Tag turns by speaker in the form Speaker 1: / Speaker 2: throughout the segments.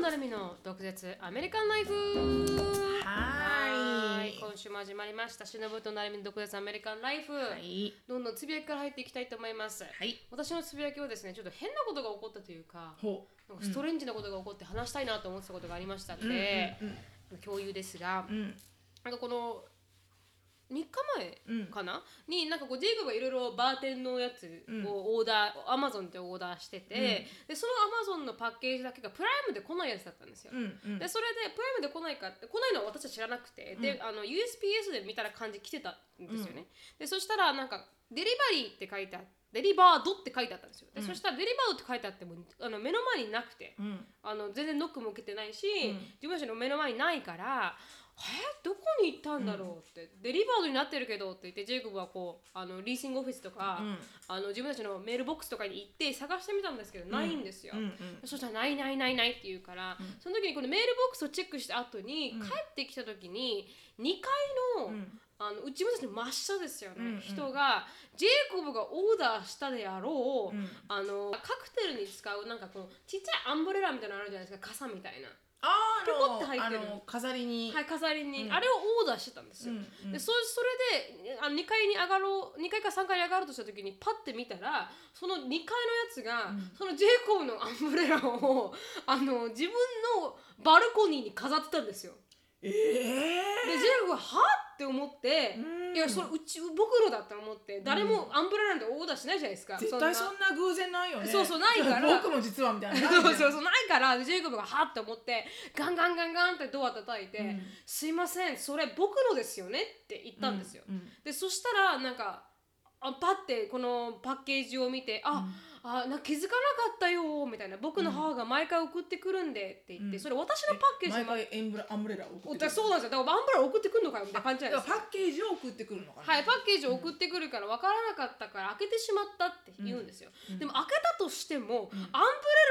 Speaker 1: なるみの独舌アメリカンライフ
Speaker 2: はーい
Speaker 1: 今週も始まりましたしのぶとなるみの独舌アメリカンライフ、
Speaker 2: はい。
Speaker 1: どんどんつぶやきから入っていきたいと思います、
Speaker 2: はい。
Speaker 1: 私のつぶやきはですねちょっと変なことが起こったというか
Speaker 2: ほ
Speaker 1: なんかストレンジなことが起こって話したいなと思ってたことがありましたの
Speaker 2: う。
Speaker 1: で、
Speaker 2: うん
Speaker 1: 共有ですが、
Speaker 2: うんうん。
Speaker 1: なんかこの3日
Speaker 2: うん。
Speaker 1: 前かな、になんかこうジェイコブがいろいろバーテンのやつをオーダー、アマゾンでオーダーしてて、でそのアマゾンのパッケージだけがプライムで来ないやつだったんですよ。
Speaker 2: うんうん。
Speaker 1: でそれでプライムで来ないかって来ないのは私は知らなくて、であの USPS で見たら感じ来てたんですよね、でそしたらなんかデリバリーって書いてあってデリバードって書いてあったんですよ。で、そしたらデリバードって書いてあってもあの目の前になくて、
Speaker 2: うん。
Speaker 1: あの全然ノックも受けてないし、自分たちの目の前にないからえ？どこに行ったんだろう？って、デリバードになってるけどって言ってジェイコブはこうあのリーシングオフィスとか、
Speaker 2: うん。
Speaker 1: あの自分たちのメールボックスとかに行って探してみたんですけど、ないんですよ、
Speaker 2: うんうん。
Speaker 1: そしたらないないないないって言うから、その時にこのメールボックスをチェックした後に、帰ってきた時に2階の,、
Speaker 2: ん。
Speaker 1: あの自分たちの真下ですよね、
Speaker 2: うんうん。
Speaker 1: 人がジェイコブがオーダーしたであろう、
Speaker 2: うん。
Speaker 1: あのカクテルに使うなんかこのちっちゃいアンブレラみたいなのあるじゃないですか。傘みたいな。
Speaker 2: あ
Speaker 1: ピコって入ってる
Speaker 2: のあの飾りに。
Speaker 1: はい、飾りに、
Speaker 2: うん
Speaker 1: あれをオーダーしてたんですよ。
Speaker 2: うんうん
Speaker 1: でそそれであの2階に上がろう2階か3階に上がろうとした時にパッて見たらその2階のやつが、そのジェイコブのアンブレラをあの自分のバルコニーに飾ってたんですよ。
Speaker 2: ええ
Speaker 1: でジェイコブははって思って、
Speaker 2: うん。
Speaker 1: いやそれうち僕のだって思って誰もアンブレラなんてオーダーしないじゃないですか。
Speaker 2: 絶対そんな。偶然ないよね。
Speaker 1: そうそうないから。
Speaker 2: 僕も実はみたいな。
Speaker 1: そうそうそうないからジェイコブがはって思ってガンガンガンガンってドア叩いて「
Speaker 2: うん。
Speaker 1: すいませんそれ僕のですよね」って言ったんですよ。
Speaker 2: うん。うん。
Speaker 1: でそしたらなんかあパッてこのパッケージを見て「あ、あな気づかなかったよ」みたいな「僕の母が毎回送ってくるんで」って言って、
Speaker 2: うん。
Speaker 1: それ私のパッケージ
Speaker 2: 毎回エンブラアンブレラを送
Speaker 1: お
Speaker 2: ってくる。
Speaker 1: そうなんですよ。だからアンブレラ送ってくるのかよみたいな感じじゃないですか。
Speaker 2: パッケージを送ってくるのかな。
Speaker 1: はい、パッケージを送ってくるから分からなかったから開けてしまったって言うんですよ、でも開けたとしても、アンブレ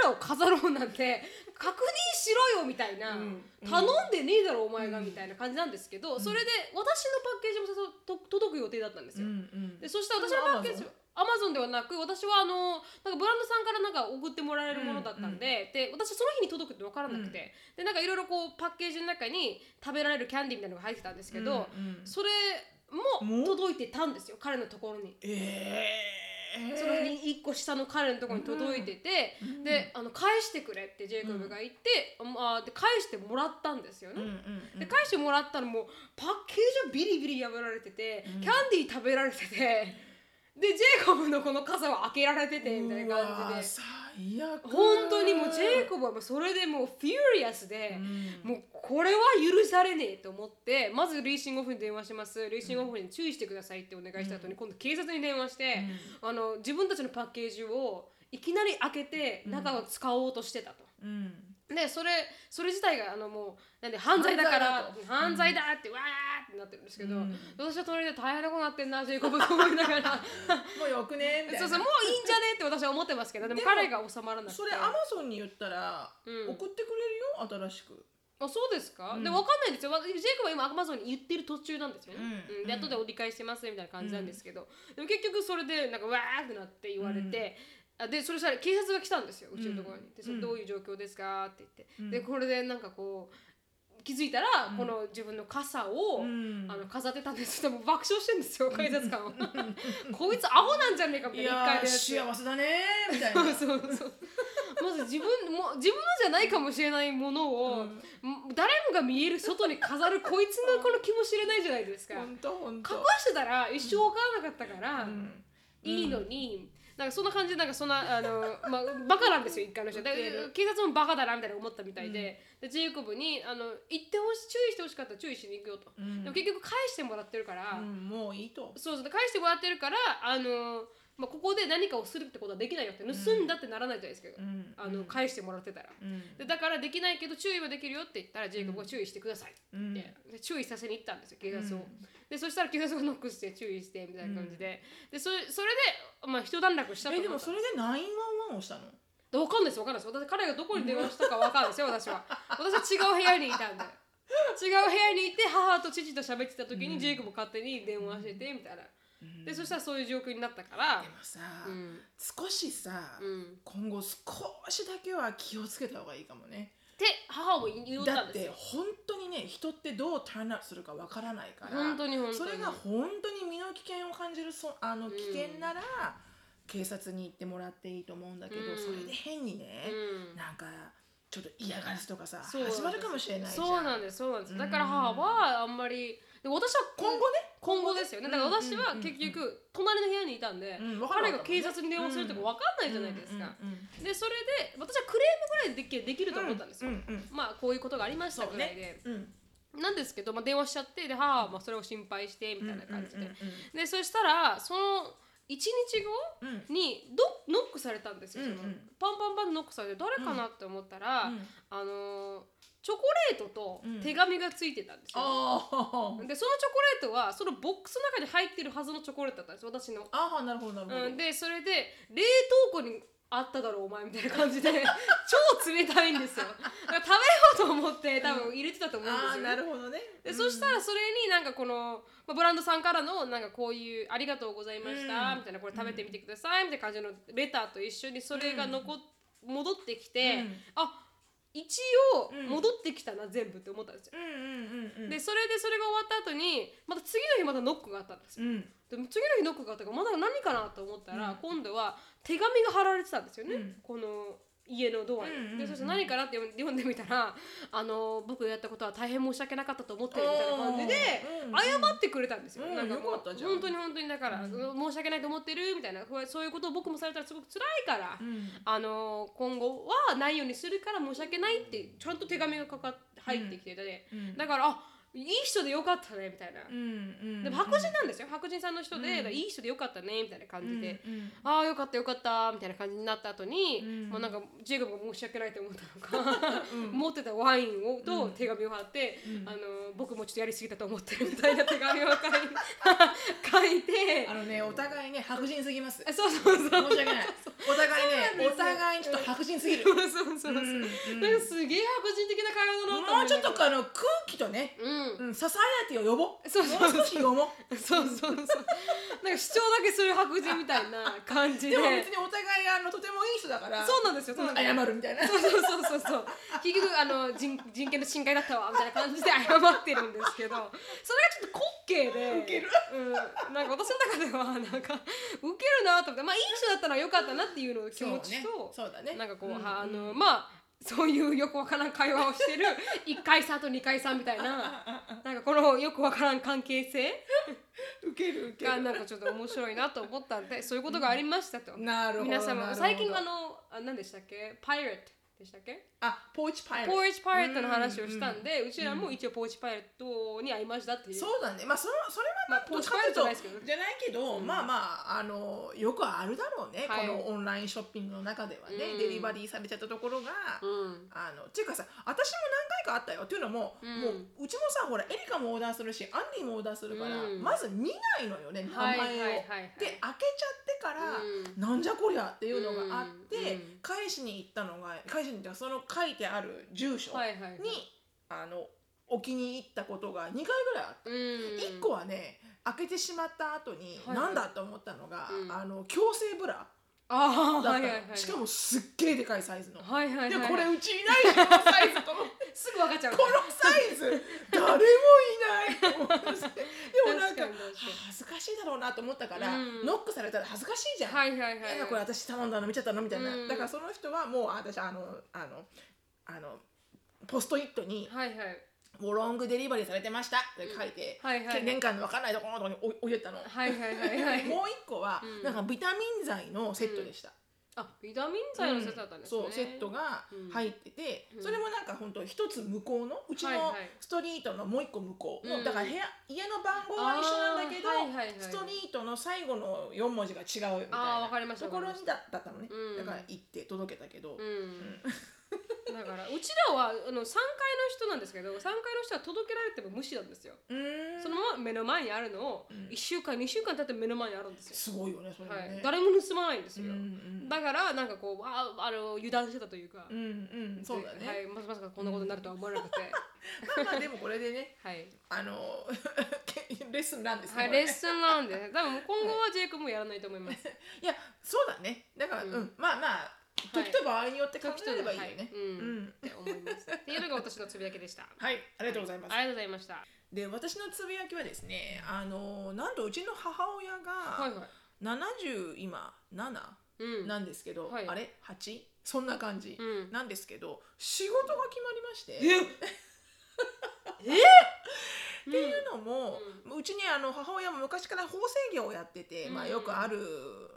Speaker 1: ラを飾ろうなんて確認しろよみたいな、
Speaker 2: うん。
Speaker 1: 頼んでねえだろお前がみたいな感じなんですけど、それで私のパッケージもさと届く予定だったんです
Speaker 2: う
Speaker 1: よ、
Speaker 2: んうん。
Speaker 1: でそして私のパッケージアマゾンではなく私はあのなんかブランドさんからなんか送ってもらえるものだったんで,、で私その日に届くって分からなくて、でなんかいろいろこうパッケージの中に食べられるキャンディーみたいなのが入ってたんですけど、
Speaker 2: うんうん
Speaker 1: それも
Speaker 2: も
Speaker 1: 届いてたんですよ彼のところに。
Speaker 2: ええ。
Speaker 1: そのに1個下の彼のところに届いてて、であの返してくれってジェイコブが言って、あで返してもらったんですよね。
Speaker 2: うんうん
Speaker 1: で返してもらったらもうパッケージはビリビリ破られてて、キャンディー食べられててでジェイコブのこの傘は開けられててみたいな感じで。本当にもうジェイコブはもうそれでもう furious で、
Speaker 2: うん。
Speaker 1: もうこれは許されねえと思ってまず leasing office に電話します。 leasing office に注意してくださいってお願いした後に、今度警察に電話して、あの自分たちのパッケージをいきなり開けて中を使おうとしてたと。
Speaker 2: うん
Speaker 1: でそれそれ自体があのもうなんで犯罪だから犯罪だってわーってなってるんですけど、
Speaker 2: うん。
Speaker 1: 私は隣で大変なことになってんなジェイコブと思いながら。
Speaker 2: もうよくねみたいな。
Speaker 1: そうそうもういいんじゃねって私は思ってますけどでも彼が収まらなくて。
Speaker 2: それアマゾンに言ったら、
Speaker 1: うん。
Speaker 2: 送ってくれるよ新しく。
Speaker 1: あそうですか、
Speaker 2: うん。
Speaker 1: で分かんないですよ。わジェイコブは今アマゾンに言ってる途中なんですよ。ね、
Speaker 2: うん。
Speaker 1: で後で折り返してますみたいな感じなんですけど、でも結局それでなんかわーってなって言われて、あでそれしたら警察が来たんですようちのところに、でそれ
Speaker 2: うん。
Speaker 1: どういう状況ですかって言って、
Speaker 2: うん。
Speaker 1: でこれでなんかこう気づいたら、この自分の傘を、
Speaker 2: うん。
Speaker 1: あの飾ってたんです。でも爆笑してるんですよ警察官は。こいつアホなんじゃねえかみたいな。一回
Speaker 2: 幸せだねーみたいな。
Speaker 1: そうそう。そうまず自分も自分のじゃないかもしれないものを、ん。誰もが見える外に飾るこいつのこの気も知れないじゃないですか。隠
Speaker 2: と
Speaker 1: してたら一生分からなかったから、
Speaker 2: うん。
Speaker 1: いいのに、なんかそんな感じでなんかそんなあの、まあ、バカなんですよ一回の人。警察もバカだなみたいな思ったみたいで,、でジェイコブにあの言ってほし注意してほしかったら注意しに行くよと、
Speaker 2: うん。
Speaker 1: でも結局返してもらってるから、
Speaker 2: うんもういいと。
Speaker 1: そうそうで返してもらってるからあの、まあ、ここで何かをするってことはできないよって盗んだってならないじゃないですか、
Speaker 2: うん。
Speaker 1: あの返してもらってたら、
Speaker 2: うん。
Speaker 1: でだからできないけど注意はできるよって言ったらジェイコブが注意してくださいって、
Speaker 2: うん。
Speaker 1: で注意させに行ったんですよ警察を、
Speaker 2: うん
Speaker 1: でそしたら警察がノックして注意してみたいな感じで、でそれそれで、まあ、一段落したと
Speaker 2: えでもそれで911をしたの？
Speaker 1: でわかんないですわかんないです私彼がどこに電話したかわかんないです。よ私は。私は違う部屋にいたんで。違う部屋にいて母と父と喋ってた時に、ジェイクも勝手に電話しててみたいな、でそしたらそういう状況になったから。
Speaker 2: でもさ、
Speaker 1: うん。
Speaker 2: 少しさ、
Speaker 1: うん。
Speaker 2: 今後少しだけは気をつけた方がいいかもね
Speaker 1: って母も言った
Speaker 2: だっ
Speaker 1: んですよ。
Speaker 2: て本当にね人ってどうターンアウトするかわからないから
Speaker 1: 本当に本当に。
Speaker 2: それが本当に身の危険を感じるそあの
Speaker 1: うん。
Speaker 2: 危険なら、警察に行ってもらっていいと思うんだけど、
Speaker 1: うん。
Speaker 2: それで変にね、
Speaker 1: うん。
Speaker 2: なんかちょっと嫌がらせとかさ
Speaker 1: そうなんです。
Speaker 2: 始まるかもしれないじゃん。
Speaker 1: そうなんですそうなんです。
Speaker 2: うん
Speaker 1: だから母はあんまりで私は
Speaker 2: 今後ね
Speaker 1: 今後ですよね。だから私は結局隣の部屋にいたんで、
Speaker 2: うん
Speaker 1: 彼が警察に電話するとか分かんないじゃないですか、でそれで私はクレームぐらいできできると思ったんですよ、まあこういうことがありましたぐらいで、なんですけど、まあ、電話しちゃってで母はまあそれを心配してみたいな感じで、でそしたらその1日後にドノックされたんですよ、その。パンパンパンノックされて誰かなって思ったら、
Speaker 2: うん。
Speaker 1: あのーチョコレートと
Speaker 2: うん。
Speaker 1: 手紙がついてたんですよ、
Speaker 2: あー。
Speaker 1: でそのチョコレートはそのボックスの中に入ってるはずのチョコレートだったんです。私の、
Speaker 2: あーなるほどなるほど、
Speaker 1: うん、でそれで冷凍庫にあっただろうお前みたいな感じで。超冷たいんですよ。食べようと思って多分入れてたと思うんですよ、
Speaker 2: あーなるほどね。
Speaker 1: でそしたらそれになんかこの、まあ、ブランドさんからのなんかこういう「ありがとうございました」
Speaker 2: うん。
Speaker 1: みたいなこれ食べてみてくださいみたいな感じのレターと一緒にそれが残っ戻ってきて、
Speaker 2: うん。
Speaker 1: あ一応
Speaker 2: うん。
Speaker 1: 戻ってきたな、全部って思ったんですよ。でそれでそれが終わった後にまた次の日またノックがあったんですよ。
Speaker 2: うん。
Speaker 1: でも次の日ノックがあったからまだ何かなと思ったら、
Speaker 2: うん。
Speaker 1: 今度は手紙が貼られてたんですよね、
Speaker 2: うん。
Speaker 1: この家のドアに。
Speaker 2: うんうんうん。
Speaker 1: でそして何かなって読んでみたらあの僕がやったことは大変申し訳なかったと思ってるみたいな感じで
Speaker 2: うん
Speaker 1: 謝ってくれたんですよ。
Speaker 2: うん
Speaker 1: なんかもう本当に本当にだから、
Speaker 2: うん。
Speaker 1: 申し訳ないと思ってるみたいなそういうことを僕もされたらすごく辛いから、
Speaker 2: うん。
Speaker 1: あの今後はないようにするから申し訳ないってちゃんと手紙がかか入ってきてて、
Speaker 2: うん。
Speaker 1: だからあいい人でよかったねみたいな。
Speaker 2: うんうん。
Speaker 1: でも白人なんですよ。白人さんの人で、
Speaker 2: うん。
Speaker 1: いい人でよかったねみたいな感じで、
Speaker 2: うんうん。
Speaker 1: ああよかったよかったみたいな感じになった後に、
Speaker 2: うん。
Speaker 1: もうなんかジェイコブが申し訳ないと思ったのか、
Speaker 2: うん。
Speaker 1: 持ってたワインをと
Speaker 2: うん。
Speaker 1: 手紙を貼って、
Speaker 2: うん。
Speaker 1: あの僕もちょっとやりすぎたと思ってるみたいな手紙を書い 書いて
Speaker 2: あのねお互いね白人すぎます。
Speaker 1: あそうそうそう。
Speaker 2: 申し訳ない。お互いねお互いにちょっと白人すぎる。
Speaker 1: そうそうそうそう、
Speaker 2: うんうん
Speaker 1: なんかすげえ白人的な会話だなと思
Speaker 2: もうちょっと
Speaker 1: か
Speaker 2: あの空気とね
Speaker 1: うん
Speaker 2: うん。ササイアティを呼ぼう。
Speaker 1: そうそう
Speaker 2: もう少し呼ぼう。
Speaker 1: そうそうそうなんか主張だけする白人みたいな感じで。
Speaker 2: でも別にお互いあのとてもいい人だから
Speaker 1: そうなんですよ。そう
Speaker 2: うん謝るみたいな。
Speaker 1: そうそうそうそう。そう結局あの人人権の侵害だったわみたいな感じで謝ってるんですけど。それがちょっと滑稽で。
Speaker 2: ウケる。
Speaker 1: うん、なんか私の中ではなんかウケるなと思ってまあいい人だったらよかったなっていうの気持ちと、
Speaker 2: そうだね。
Speaker 1: なんかこう、
Speaker 2: うん。
Speaker 1: あのまあそういうよくわからん会話をしてる。1回さと2回さみたいな。なんかこのよくわからん関係性。
Speaker 2: ウケるウケる。
Speaker 1: がなんかちょっと面白いなと思ったんでそういうことがありましたと。
Speaker 2: なるほど
Speaker 1: 皆様最近あのあ何でしたっけ？パイレットでしたっけ？
Speaker 2: あポーチパイレット
Speaker 1: ポーチパイレットの話をしたん。で、うちらも一応ポーチパイレットに会いましたっていう。
Speaker 2: そうだね。まあそのそれは
Speaker 1: まあポーチパイレットじゃないですけどね。
Speaker 2: じゃないけど、
Speaker 1: うん。
Speaker 2: まあまああのよくあるだろうね、
Speaker 1: はい。
Speaker 2: このオンラインショッピングの中ではね、
Speaker 1: うん。
Speaker 2: デリバリーされちゃったところが、
Speaker 1: うん。
Speaker 2: あのっていうかさ私も何回かあったよ。っていうのも、
Speaker 1: うん。
Speaker 2: もううちもさほらエリカもオーダーするしアンディもオーダーするから、
Speaker 1: うん。
Speaker 2: まず見ないのよね名前を。で開けちゃってから、
Speaker 1: うん。
Speaker 2: なんじゃこりゃっていうのがあって、
Speaker 1: うん。
Speaker 2: 返しに行ったのが返しに行ったその書いてある住所に。あの置きに行ったことが2回ぐらいあった。
Speaker 1: うん。
Speaker 2: 1個はね開けてしまった後に、
Speaker 1: はいはい
Speaker 2: なんだと思ったのが、
Speaker 1: うん
Speaker 2: あの矯正ブラ
Speaker 1: ああ
Speaker 2: だったの、
Speaker 1: はいはいはい。
Speaker 2: しかもすっげえでかいサイズの、
Speaker 1: はいはいはい。
Speaker 2: でこれうちいないこのサイズと思って
Speaker 1: すぐ分かっちゃう。
Speaker 2: このサイズ誰もいないと思ってでもなんか恥ずかしいだろうなと思ったから、
Speaker 1: うん
Speaker 2: ノックされたら恥ずかしいじゃん、
Speaker 1: はいはいはい。
Speaker 2: えこれ私頼んだの見ちゃったのみたいな、
Speaker 1: うん
Speaker 2: だからその人はもう私あのあのあのポストイットに
Speaker 1: はいはい。
Speaker 2: 「もうロングデリバリーされてました」って書いて、
Speaker 1: はいはいはい。
Speaker 2: 玄関の分かんないところのところに置置いてったの。
Speaker 1: はいはいはいはい。
Speaker 2: もう一個は、
Speaker 1: うん。
Speaker 2: なんかビタミン剤のセットでした。
Speaker 1: あビタミン剤のセットだったんですね。
Speaker 2: そうセットが
Speaker 1: うん。
Speaker 2: 入ってて、
Speaker 1: うん。
Speaker 2: それもなんか本当一つ向こうのうちの
Speaker 1: はいはい。
Speaker 2: ストリートのもう一個向こうの、
Speaker 1: うん。
Speaker 2: だから部屋家の番号は一緒なんだけど、
Speaker 1: はいはいはい。
Speaker 2: ストリートの最後の4文字が違うみたいな
Speaker 1: かりました
Speaker 2: ところにだだったのね、
Speaker 1: うん。
Speaker 2: だから行って届けたけど、
Speaker 1: うん。だからうちらはあの3階の人なんですけど3階の人は届けられても無視なんですよ。そのまま目の前にあるのを
Speaker 2: うん。
Speaker 1: 1週間2週間経って目の前にあるんですよ。
Speaker 2: すごいよねそれね、
Speaker 1: はい、誰も盗まないんですよ。
Speaker 2: うんうん
Speaker 1: だからなんかこうああの油断してたというか、
Speaker 2: うんうんそうだね、
Speaker 1: はい、まさまさかこんなことになるとは思わなくて、
Speaker 2: まあまあでもこれでね
Speaker 1: はい、
Speaker 2: あの レッスンなんです。ね
Speaker 1: はい、レッスンなんで多分今後はジェイクもやらないと思います。
Speaker 2: いやそうだね。だから、う
Speaker 1: うんん。
Speaker 2: まあまあ時と場合によって考えればいいよね。
Speaker 1: はい。うん。
Speaker 2: うん。
Speaker 1: って思います。っていうのが私のつぶやきでした。
Speaker 2: はい、ありがとうございます。
Speaker 1: ありがとうございました。
Speaker 2: で、私のつぶやきはですね、あのなんとうちの母親が
Speaker 1: はいはい。
Speaker 2: 70今7
Speaker 1: うん。
Speaker 2: なんですけど、
Speaker 1: はい。
Speaker 2: あれ？8? そんな感じ
Speaker 1: うん。
Speaker 2: なんですけど、仕事が決まりまして。っていうのも、うちにあの母親も昔から縫製業をやってて、
Speaker 1: うん。
Speaker 2: まあ、よくある、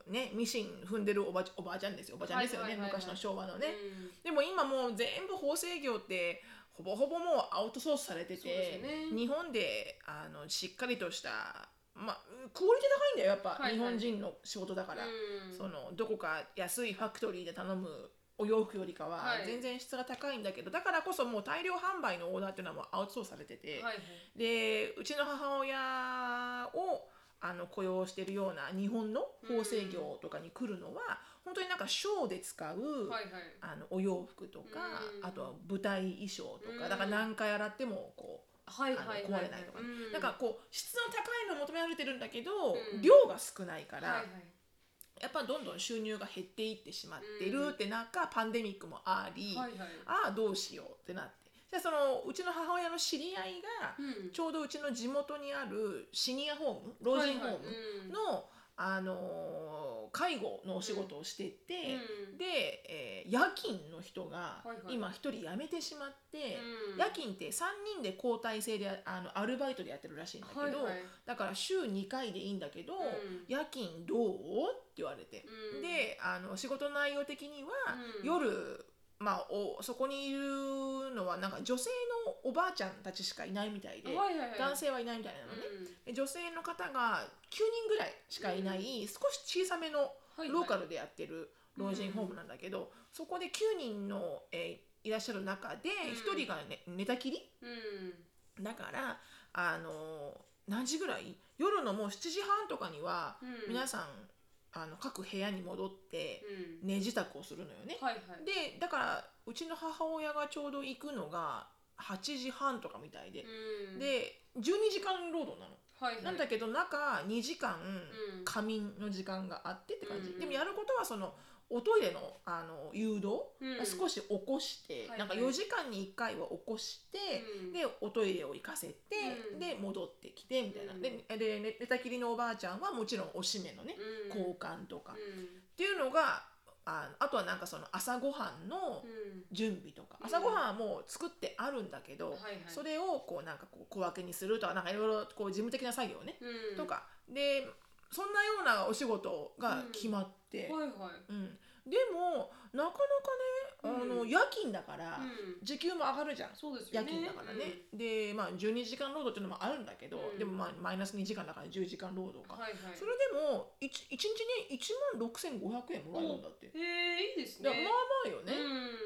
Speaker 2: ね、ミシン踏んでるおばおばあちゃんですよ。おばちゃんですよね、昔の昭和のね、
Speaker 1: うん。
Speaker 2: でも今もう全部縫製業ってほぼほぼもうアウトソースされてて、
Speaker 1: よね。
Speaker 2: 日本であのしっかりとした、まあ、クオリティ高いんだよやっぱ、
Speaker 1: はいはい。
Speaker 2: 日本人の仕事だから、
Speaker 1: うん。
Speaker 2: そのどこか安いファクトリーで頼むお洋服よりかは
Speaker 1: はい。
Speaker 2: 全然質が高いんだけど、だからこそもう大量販売のオーダーっていうのはもうアウトソースされてて、
Speaker 1: はいはい。
Speaker 2: でうちの母親をあの雇用してるような日本の縫製業とかに来るのは、本当になんかショーで使う、
Speaker 1: はいはい。
Speaker 2: あのお洋服とか、
Speaker 1: うん
Speaker 2: あとは舞台衣装とか、
Speaker 1: うん
Speaker 2: だから何回洗ってもこう。
Speaker 1: はい
Speaker 2: あの
Speaker 1: はい。
Speaker 2: 壊れないとかね、
Speaker 1: うん
Speaker 2: なんかこう質の高いの求められてるんだけど、
Speaker 1: うん。
Speaker 2: 量が少ないから、
Speaker 1: はいはい
Speaker 2: やっぱどんどん収入が減っていってしまってるって中、パンデミックもあり、
Speaker 1: はいはい。
Speaker 2: ああどうしようってなって。じゃあそのうちの母親の知り合いが、
Speaker 1: うん。
Speaker 2: ちょうどうちの地元にあるシニアホーム老人ホームの、あのー介護のお仕事をしてて、
Speaker 1: うん。
Speaker 2: で、えー夜勤の人が
Speaker 1: はいはい。
Speaker 2: 今一人辞めてしまって、
Speaker 1: うん。
Speaker 2: 夜勤って3人で交代制であのアルバイトでやってるらしいんだけど、
Speaker 1: はいはい。
Speaker 2: だから週2回でいいんだけど、
Speaker 1: ん。
Speaker 2: 夜勤どう？って言われて、
Speaker 1: うん。
Speaker 2: であの仕事内容的には、
Speaker 1: うん。
Speaker 2: 夜まあ、おそこにいるのはなんか女性のおばあちゃんたちしかいないみたいで、
Speaker 1: はいはいはい。
Speaker 2: 男性はいないみたいなのね、
Speaker 1: うん
Speaker 2: で女性の方が9人ぐらいしかいない、少し小さめの
Speaker 1: はいはい
Speaker 2: ローカルでやってる老人ホームなんだけど、そこで9人の、えーいらっしゃる中で
Speaker 1: うん。
Speaker 2: 1人が、ね、寝たきり？
Speaker 1: うん。
Speaker 2: だからあのー何時ぐらい？夜のもう7時半とかには、
Speaker 1: うん。
Speaker 2: 皆さんあの各部屋に戻って
Speaker 1: うん。
Speaker 2: 寝支度をするのよね。
Speaker 1: はいはい。
Speaker 2: でだからうちの母親がちょうど行くのが8時半とかみたいで、
Speaker 1: うん。
Speaker 2: で12時間労働なの。
Speaker 1: はいはい。
Speaker 2: なんだけど中2時間
Speaker 1: うん。
Speaker 2: 仮眠の時間があってって感じ、
Speaker 1: うん。
Speaker 2: でもやることはそのおトイレのあの誘導少し起こして、
Speaker 1: はい
Speaker 2: なんか4時間に1回は起こして、
Speaker 1: うん
Speaker 2: でおトイレを行かせて、
Speaker 1: うん
Speaker 2: で戻ってきてみたいな、
Speaker 1: うん
Speaker 2: でで寝寝たきりのおばあちゃんはもちろんおしめのね、
Speaker 1: うん
Speaker 2: 交換とか、っ
Speaker 1: うん。
Speaker 2: ていうのがああとはなんかその朝ごはんの
Speaker 1: うん。
Speaker 2: 準備とか、
Speaker 1: うん。
Speaker 2: 朝ごはんはもう作ってあるんだけど、それをこうなんかこう小分けにするとかなんかいろいろこう事務的な作業ね、
Speaker 1: うん。
Speaker 2: とか。でそんなようなお仕事が決まって、
Speaker 1: はいはい。
Speaker 2: うんでもなかなかねあの、
Speaker 1: うん
Speaker 2: 夜勤だから、
Speaker 1: うん。
Speaker 2: 時給も上がるじゃん。夜
Speaker 1: そうですよね。
Speaker 2: 勤だからね、でまあ12時間労働っていうのもあるんだけど、
Speaker 1: うん。
Speaker 2: でもまあマイナス2時間だから10時間労働か、それでも 1, 一日に1万6500円もらえるんだって、
Speaker 1: へえいいです
Speaker 2: だ
Speaker 1: ね
Speaker 2: まあまあよね、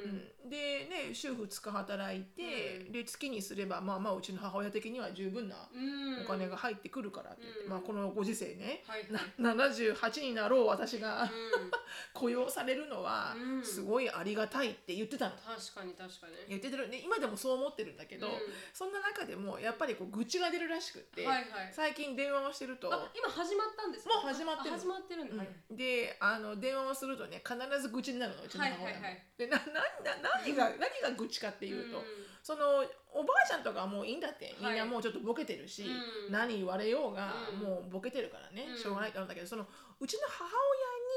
Speaker 1: うん。
Speaker 2: うん。でね週2日働いて、
Speaker 1: うん。
Speaker 2: で月にすればまあまあうちの母親的には十分な
Speaker 1: うん。
Speaker 2: お金が入ってくるからってまあこのご時世ね、
Speaker 1: はい
Speaker 2: な78になろう私が、
Speaker 1: うん。
Speaker 2: 雇用されるのは
Speaker 1: うん。
Speaker 2: すごいありがたいって言ってたの。
Speaker 1: 確かに確かに。
Speaker 2: 言ってるね今でもそう思ってるんだけど、
Speaker 1: うん。
Speaker 2: そんな中でもやっぱりこう愚痴が出るらしくって、
Speaker 1: はいはい。
Speaker 2: 最近電話をしてると、
Speaker 1: あ今始まったんですか？
Speaker 2: もう始まってる
Speaker 1: あ始まってるんだ、はい。
Speaker 2: うんであの電話をするとね必ず愚痴になるのうちの母親も。
Speaker 1: はいはい。はい
Speaker 2: でななな何が何が愚痴かっていうと、そのおばあちゃんとかはもういいんだって。みんなもうちょっとボケてるし、
Speaker 1: うん。
Speaker 2: 何言われようが
Speaker 1: うん。
Speaker 2: もうボケてるからね、
Speaker 1: うん。
Speaker 2: しょうがないってなんだけどそのうちの母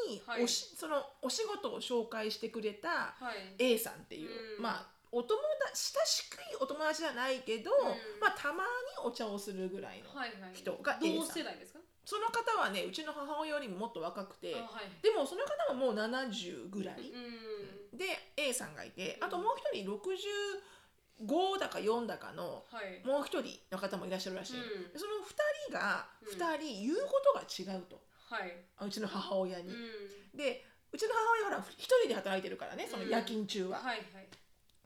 Speaker 2: 親に
Speaker 1: はい。
Speaker 2: おし、そのお仕事を紹介してくれた
Speaker 1: はい。
Speaker 2: A さんっていう、
Speaker 1: うん。
Speaker 2: まあお友達親しくいお友達じゃないけど、
Speaker 1: うん。
Speaker 2: まあたまにお茶をするぐらいの、
Speaker 1: はいはい。
Speaker 2: 人が A
Speaker 1: 同
Speaker 2: さん。
Speaker 1: 世代ですか？
Speaker 2: その方はねうちの母親よりももっと若くて
Speaker 1: あはい
Speaker 2: でもその方はもう70ぐらい、
Speaker 1: うん。
Speaker 2: で A さんがいて
Speaker 1: うん。
Speaker 2: あともう一人65だか4だかの
Speaker 1: はい。
Speaker 2: もう一人の方もいらっしゃるらしい、
Speaker 1: うん。
Speaker 2: でその2人が
Speaker 1: うん。
Speaker 2: 2人言うことが違うと、
Speaker 1: はい、
Speaker 2: うちの母親に。
Speaker 1: うん、
Speaker 2: でうちの母親はほら一人で働いてるからねその夜勤中は。
Speaker 1: はいはい。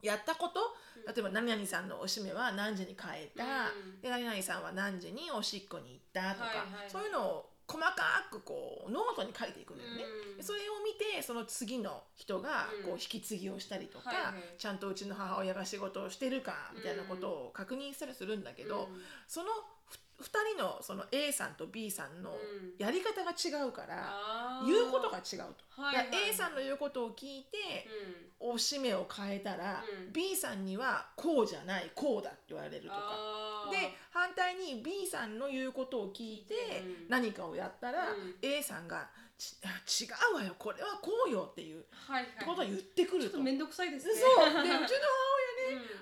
Speaker 2: やったこと
Speaker 1: うん。
Speaker 2: 例えば何々さんのおしめは何時に帰った、
Speaker 1: うん。
Speaker 2: で何々さんは何時におしっこに行ったとか、
Speaker 1: はいはい。
Speaker 2: そういうのを細かくこうノートに書いていくのよね。
Speaker 1: うん。
Speaker 2: でそれを見てその次の人が
Speaker 1: うん。
Speaker 2: こう引き継ぎをしたりとか、
Speaker 1: はいはい。
Speaker 2: ちゃんとうちの母親が仕事をしてるかみたいなことを確認したりするんだけど、
Speaker 1: うん。
Speaker 2: そのふ2人のその A さんと B さんの
Speaker 1: うん。
Speaker 2: やり方が違うから、
Speaker 1: あー。
Speaker 2: 言うことが違うと。
Speaker 1: はいはい
Speaker 2: A さんの言うことを聞いて、
Speaker 1: うん。
Speaker 2: おしめを変えたら、
Speaker 1: うん。
Speaker 2: B さんにはこうじゃないこうだって言われるとか。で反対に B さんの言うことを聞いて
Speaker 1: うん。
Speaker 2: 何かをやったら、
Speaker 1: うん。
Speaker 2: A さんが違うわよ。これはこうよっていうことを言ってくると。
Speaker 1: ちょっと面倒くさいですね。
Speaker 2: そう。でうちの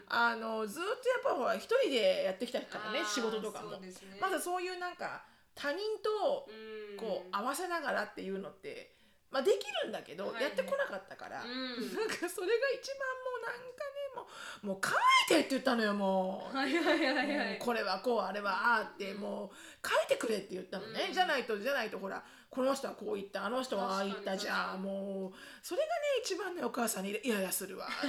Speaker 2: あのずっとやっぱほら一人でやってきたからね仕事とかも。
Speaker 1: ね。
Speaker 2: まだそういうなんか他人と
Speaker 1: うん。
Speaker 2: こう合わせながらっていうのって、まあ、できるんだけど、
Speaker 1: はいはい。
Speaker 2: やってこなかったから、
Speaker 1: うん。
Speaker 2: なんかそれが一番もうなんかねもうもう書いてって言ったのよもう。
Speaker 1: はいはいはいはい。
Speaker 2: もうこれはこうあれはああってもう書いてくれって言ったのね、
Speaker 1: うん。
Speaker 2: じゃないとじゃないとほらこの人はこう言ったあの人はああ言ったじゃあもうそれがね一番ねお母さんにイライラするわ。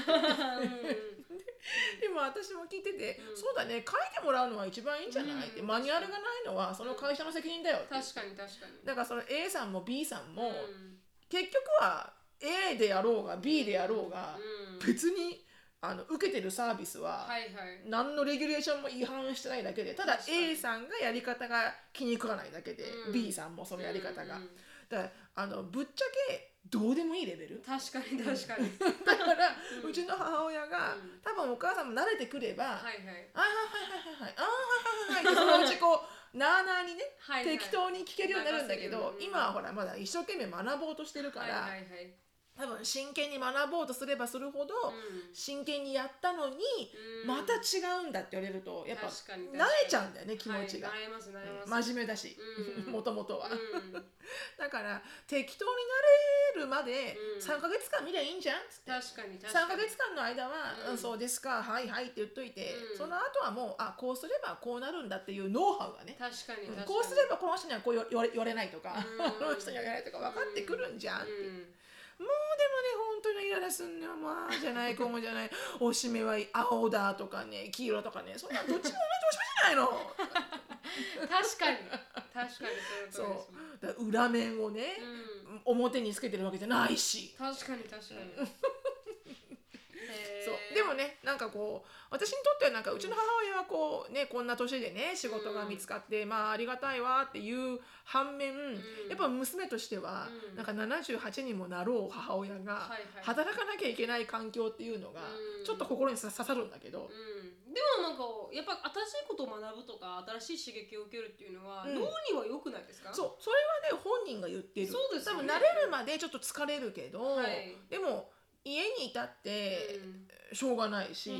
Speaker 2: でも私も聞いてて、
Speaker 1: うん。
Speaker 2: そうだね書いてもらうのは一番いいんじゃない、って
Speaker 1: うん。
Speaker 2: マニュアルがないのはその会社の責任だよって
Speaker 1: 確かに確かに。
Speaker 2: だからその A さんも B さんも、
Speaker 1: うん。
Speaker 2: 結局は A であろうが B であろうが、
Speaker 1: うん。
Speaker 2: 別にあの受けてるサービスは、
Speaker 1: はいはい。
Speaker 2: 何のレギュレーションも違反してないだけでただ
Speaker 1: 確かに。
Speaker 2: A さんがやり方が気に食わないだけで、
Speaker 1: うん。
Speaker 2: B さんもそのやり方が、
Speaker 1: うんうん
Speaker 2: だからあのぶっちゃけどうでもいいレベル。
Speaker 1: 確かに確かに。
Speaker 2: だから、
Speaker 1: う
Speaker 2: うんちの母親が、
Speaker 1: うん。
Speaker 2: 多分お母さんも慣れてくれば、
Speaker 1: はいはい。
Speaker 2: あーはいはいはいはいあーはいはいはいそのうちこうなあなあにね、
Speaker 1: はいはい。
Speaker 2: 適当に聞けるようになるんだけど、
Speaker 1: 任せる。うん。
Speaker 2: 今はほらまだ一生懸命学ぼうとしてるから、
Speaker 1: はいはいはい
Speaker 2: 多分真剣に学ぼうとすればするほど、
Speaker 1: うん。
Speaker 2: 真剣にやったのに、
Speaker 1: うん。
Speaker 2: また違うんだって言われるとやっぱ慣れちゃうんだよね気持ちが、真面目だし
Speaker 1: うん。
Speaker 2: もともとは、
Speaker 1: うん。
Speaker 2: だから適当になれるまで
Speaker 1: うん。
Speaker 2: 3ヶ月間見りゃいいんじゃんっつって、
Speaker 1: 確かに確かに。
Speaker 2: 3ヶ月間の間は、そうですかはいはいって言っといて、
Speaker 1: うん。
Speaker 2: その後はもうあこうすればこうなるんだっていうノウハウがねこうすればこの人にはこう言われないとか、
Speaker 1: うん。
Speaker 2: この人には言われないとか分かってくるんじゃんって、
Speaker 1: うん
Speaker 2: もうでもね本当にイライラすんのよまあじゃないこうもじゃない。おしめは青だとかね黄色とかね。そんなどっちも同じおしめじゃないの。
Speaker 1: 確かに。確かにそ
Speaker 2: そう
Speaker 1: の通りですもん
Speaker 2: だから裏面をね、
Speaker 1: うん。
Speaker 2: 表につけてるわけじゃないし。
Speaker 1: 確かに確かに
Speaker 2: そう。でもねなんかこう私にとってはなんかうちの母親はこうねこんな年でね仕事が見つかって、まあありがたいわっていう反面、やっぱ娘としては、
Speaker 1: うん。
Speaker 2: なんか78にもなろう母親が働かなきゃいけない環境っていうのが
Speaker 1: うん。
Speaker 2: ちょっと心に刺さるんだけど、
Speaker 1: うん、でもなんかやっぱ新しいことを学ぶとか新しい刺激を受けるっていうのは、
Speaker 2: うん。
Speaker 1: 脳には良くないですか？
Speaker 2: そう。それはね本人が言ってる。
Speaker 1: そうですよね。
Speaker 2: 多分慣れるまでちょっと疲れるけど、
Speaker 1: はい。
Speaker 2: でも家にいたって
Speaker 1: うん。
Speaker 2: しょうがないし、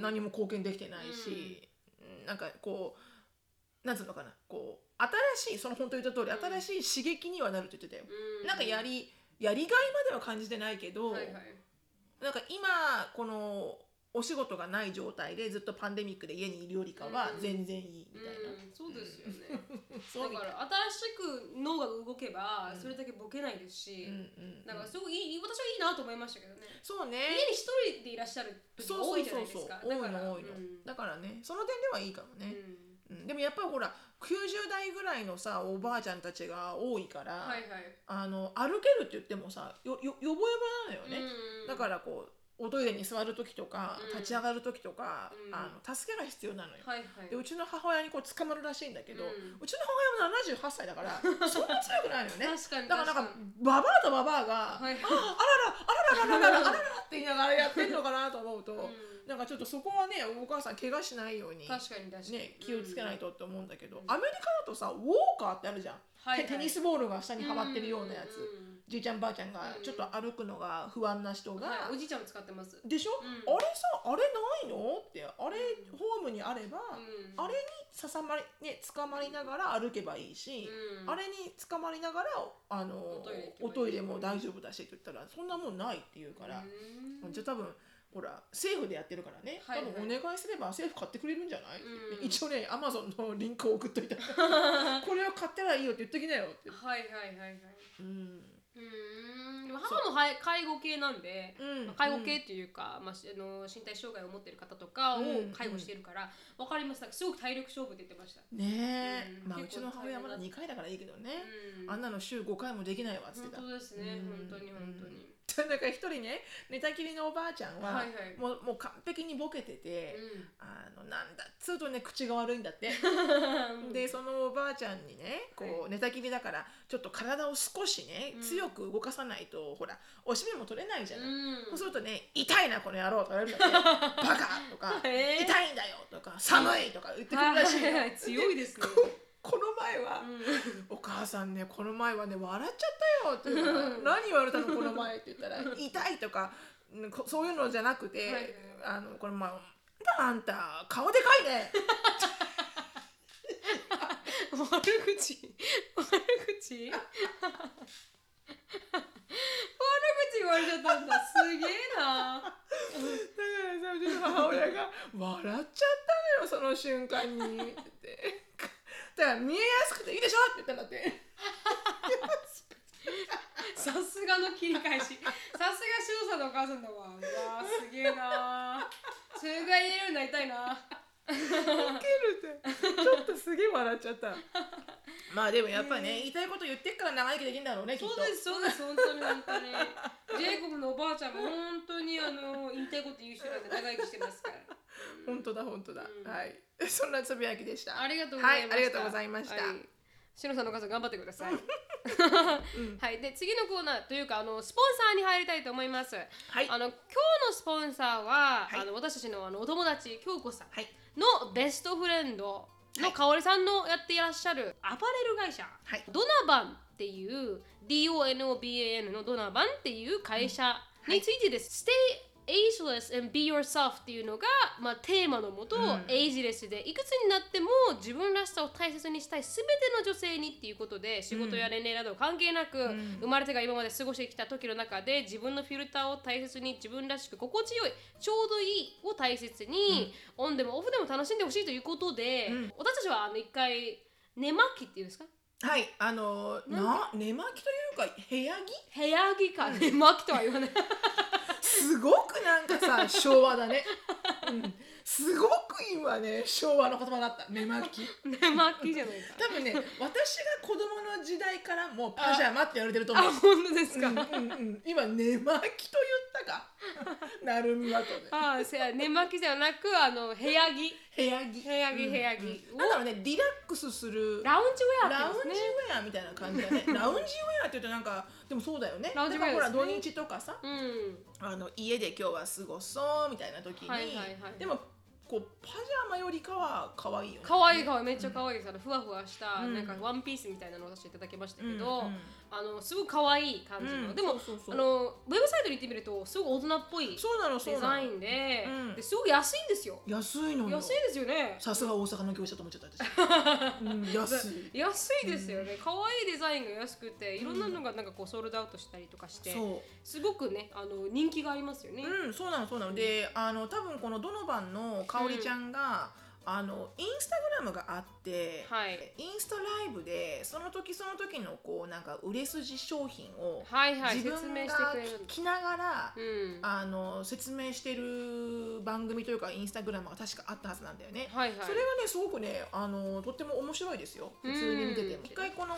Speaker 2: 何も貢献できてないし、なんかこうなんつうのかなこう新しいその本当言った通り、
Speaker 1: うん。
Speaker 2: 新しい刺激にはなるって言ってたよ、
Speaker 1: うん。
Speaker 2: なんかやりやりがいまでは感じてないけど、なんか今このお仕事がない状態でずっとパンデミックで家にいるよりかは
Speaker 1: うん。
Speaker 2: 全然いいみたいな、
Speaker 1: うん、そうですよね。だから新しく脳が動けば
Speaker 2: うん。
Speaker 1: それだけボケないですし、
Speaker 2: うんうんうん。
Speaker 1: なんかすごいいい私はいいなと思いましたけどね。
Speaker 2: そうね。
Speaker 1: 家に一人でいらっしゃる時が多いじゃないですか。
Speaker 2: 多い
Speaker 1: だから
Speaker 2: の多いの、
Speaker 1: うん。
Speaker 2: だからねその点ではいいかも
Speaker 1: う
Speaker 2: ね、
Speaker 1: ん。
Speaker 2: うん。でもやっぱりほら90代ぐらいのさおばあちゃんたちが多いから、
Speaker 1: はいはい。
Speaker 2: あの歩けるって言ってもさよよよぼよぼなのよね、
Speaker 1: うん。
Speaker 2: だからこうおトイレに座る時とか、
Speaker 1: うん。
Speaker 2: 立ち上がる時とか、
Speaker 1: うん。
Speaker 2: あの助けが必要なのよ、
Speaker 1: はいはい。
Speaker 2: でうちの母親にこう捕まるらしいんだけど、
Speaker 1: う
Speaker 2: うんちの母親も78歳だから そんな強くないのよね。だからなんかババアとババアが、
Speaker 1: はいはい。
Speaker 2: ああららあららららららららって言いながらやってんのかなと思うと、
Speaker 1: うん
Speaker 2: なんかちょっとそこはねお母さん怪我しないように
Speaker 1: 確かに確かに、
Speaker 2: ね、気をつけないとって思うんだけど、
Speaker 1: うん
Speaker 2: アメリカだとさウォーカーってあるじゃん、
Speaker 1: はいはい。
Speaker 2: テテニスボールが下にはまってるようなやつ、
Speaker 1: うん
Speaker 2: じいちゃんばあちゃんが
Speaker 1: うん
Speaker 2: ちょっと歩くのが不安な人が、
Speaker 1: はい、おじいちゃんも使ってます、
Speaker 2: でしょ、
Speaker 1: うん。
Speaker 2: あれさあれないの？ってあれ
Speaker 1: うん。
Speaker 2: ホームにあれば、
Speaker 1: うん。
Speaker 2: あれにささまりね捕まりながら歩けばいいし、
Speaker 1: うん。
Speaker 2: あれに捕まりながらあの
Speaker 1: おトイレ
Speaker 2: も大丈夫だしって言ったらそんなもんないって言うから、
Speaker 1: うん。
Speaker 2: じゃあ多分ほら政府でやってるからね、
Speaker 1: はいはい。
Speaker 2: 多分お願いすれば政府買ってくれるんじゃない、
Speaker 1: うん。
Speaker 2: 一応ねアマゾンのリンクを送っといた。これを買ったらいいよって言っときなよって、
Speaker 1: はいはいはいはい。
Speaker 2: うん、
Speaker 1: うーん。でも母もはい介護系なんで、
Speaker 2: うん。
Speaker 1: まあ介護系っていうか、まあ、しあの身体障害を持ってる方とかを
Speaker 2: うん。
Speaker 1: 介護しているから、わかりますなんかすごく体力勝負って言ってました、
Speaker 2: ねえ、
Speaker 1: うん。
Speaker 2: まあうちの母親はまだ2回だからいいけどね、
Speaker 1: うん、
Speaker 2: あんなの週5回もできないわっつってた。
Speaker 1: 本当ですね、
Speaker 2: うん。
Speaker 1: 本当に本当に、
Speaker 2: なんか一人ね寝たきりのおばあちゃんは、
Speaker 1: はいはい。
Speaker 2: もうもう完璧にボケてて、
Speaker 1: うん。
Speaker 2: あのなんだっつうとね口が悪いんだって。でそのおばあちゃんにねこう、
Speaker 1: は
Speaker 2: 寝たきりだからちょっと体を少しね
Speaker 1: うん。
Speaker 2: 強く動かさないと、ほらおしめも取れないじゃない、
Speaker 1: うん。
Speaker 2: そうするとね「痛いなこの野郎」とか言われるんだって「バカ!」とか「
Speaker 1: へー。
Speaker 2: 痛いんだよ」とか「寒い」とか言ってくるらしいよ
Speaker 1: はいはいはい強いですね
Speaker 2: ここの前は、
Speaker 1: うん。
Speaker 2: お母さんねこの前はね笑っちゃったよって言うから
Speaker 1: うん。
Speaker 2: 何言われたのこの前って言ったら痛いとかそういうのじゃなくて、
Speaker 1: はい。はい
Speaker 2: あのこれまああんた顔でかいね。
Speaker 1: 悪口。悪口？悪口言われちゃったんだ。すげえな。
Speaker 2: だからさうちの母親が笑っちゃったのよその瞬間に。ってだから見えやすくていいでしょって言ったんだって。
Speaker 1: さすがの切り返し。さすが翔さんのお母さんだわ。うわすげえなそれぐらい言えるようになりたいな。
Speaker 2: ウケるって。ちょっとすげえ笑っちゃった。まあでもやっぱね、言いたいこと言ってっから長生きできるんだろうねきっと。
Speaker 1: そうですそうです本当に。本当にジェイコブのおばあちゃんも本当にあの言いたいこと言う人なんで長生きしてますから。
Speaker 2: 本当だ本当だ、
Speaker 1: うん。
Speaker 2: はい。そんなつぶやきでした。
Speaker 1: ありがとうございました。
Speaker 2: はいありがとうございました。
Speaker 1: はい。しのさんのお母さん頑張ってください。
Speaker 2: うん。
Speaker 1: はい、で次のコーナーというかあのスポンサーに入りたいと思います。
Speaker 2: はい。
Speaker 1: あの今日のスポンサーは、
Speaker 2: はい。
Speaker 1: あの私たちのあのお友達京子さん。
Speaker 2: はい
Speaker 1: のベストフレンドの香織さんのやっていらっしゃるアパレル会社、
Speaker 2: はい。
Speaker 1: ドナバンっていう DONOBAN のドナバンっていう会社についてです。Stay ageless and be yourself っていうのが、まあ、テーマのもと、
Speaker 2: うん。
Speaker 1: エイジレスでいくつになっても自分らしさを大切にしたい全ての女性にっていうことで仕事や年齢など関係なく、
Speaker 2: ん。
Speaker 1: 生まれてから今まで過ごしてきた時の中で自分のフィルターを大切に自分らしく心地よいちょうどいいを大切に、オンでもオフでも楽しんでほしいということで、
Speaker 2: うん。
Speaker 1: 私たちはあの一回寝巻きっていうんですか？
Speaker 2: はいあのな寝巻きというか部屋着？
Speaker 1: 部屋着か、寝巻きとは言わない
Speaker 2: すごくなんかさ昭和だね、うん、すごく今ね昭和の言葉だった。寝巻き。
Speaker 1: 寝巻きじゃないか。
Speaker 2: 多分ね私が子供の時代からもうパジャマって言われてると思う。
Speaker 1: あ本当ですか、
Speaker 2: うんうんうん、今寝巻きと言ったか？なるみはとね
Speaker 1: ああせや寝巻きじゃなくあの部屋着。
Speaker 2: 部屋着。
Speaker 1: 部屋着
Speaker 2: うん。
Speaker 1: 部屋着。
Speaker 2: うん。だろうねリラックスする。
Speaker 1: ラウンジウェア
Speaker 2: ラウンジウェアみたいな感じだね。ラウンジウェアって言うとなんかでもそうだよね。
Speaker 1: ラウンジウェア
Speaker 2: ほら土日とかさ
Speaker 1: うん。
Speaker 2: あの家で今日は過ごそうみたいな時に、
Speaker 1: はいはいはい
Speaker 2: でもこうパジャマよりかは可愛いよね。
Speaker 1: 可愛い可愛い。めっちゃ可愛いです、あのふわふわした、
Speaker 2: うん。
Speaker 1: なんかワンピースみたいなのを出していただきましたけ
Speaker 2: うん
Speaker 1: ど、
Speaker 2: うん
Speaker 1: あのすごく可愛い感じの、
Speaker 2: うん。
Speaker 1: でもあのウェブサイトに行ってみるとすごく大人っぽい。デザインで,、
Speaker 2: うん。
Speaker 1: ですごく安いんですよ。
Speaker 2: 安いのよ。
Speaker 1: 安いですよね。
Speaker 2: さすが大阪の業者と思っちゃった私、うん、安い。
Speaker 1: 安いですよね、可愛いデザインが安くていろんなのがなんかこうソールドアウトしたりとかして、
Speaker 2: そ
Speaker 1: すごくねあの人気がありますよね、
Speaker 2: う、うん、そうなのそうなの。であの多分このドノバンの香織ちゃんが、あのインスタグラムがあって、
Speaker 1: はい。
Speaker 2: インスタライブでその時その時のこうなんか売れ筋商品を
Speaker 1: はいはい
Speaker 2: 自分が着ながら、
Speaker 1: うん。
Speaker 2: あの説明してる番組というかインスタグラムが確かあったはずなんだよね。
Speaker 1: はいはい。
Speaker 2: それがねすごくねあのとっても面白いですよ。普通に見てても。
Speaker 1: うん
Speaker 2: 一回この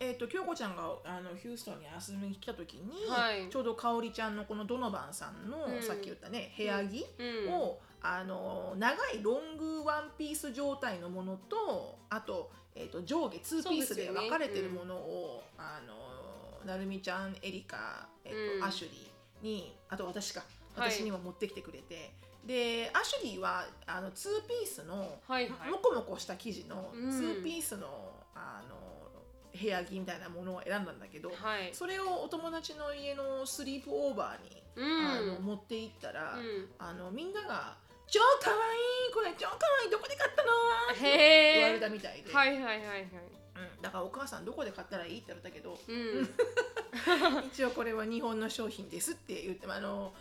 Speaker 2: えー、と京子ちゃんがあのヒューストンに遊びに来た時に、
Speaker 1: はい
Speaker 2: ちょうど香織ちゃんのこのドノバンさんの、
Speaker 1: うん
Speaker 2: さっき言ったね部屋着
Speaker 1: うん
Speaker 2: を、あの長いロングワンピース状態のものとあと,、えー、と上下ツーピースで分かれてるものを、あのなるみちゃんエリカ、えーと
Speaker 1: うん。
Speaker 2: アシュリーにあと私か。
Speaker 1: はい。
Speaker 2: 私にも持ってきてくれて、でアシュリーはあのツーピースの
Speaker 1: はいはい。
Speaker 2: もこもこした生地の
Speaker 1: うん。
Speaker 2: ツーピースの,、あの部屋着みたいなものを選んだんだけど、
Speaker 1: はい。
Speaker 2: それをお友達の家の sleepover に、
Speaker 1: うん。
Speaker 2: あの持って行ったら、
Speaker 1: うん。
Speaker 2: あのみんなが「超かわいいこれ超かわいいどこで買ったの?」って言われたみたいで、
Speaker 1: はいはいはいはい。
Speaker 2: うん、だからお母さんどこで買ったらいいって言われたけど
Speaker 1: う？ん。
Speaker 2: 一応これは日本の商品ですって言ってもあの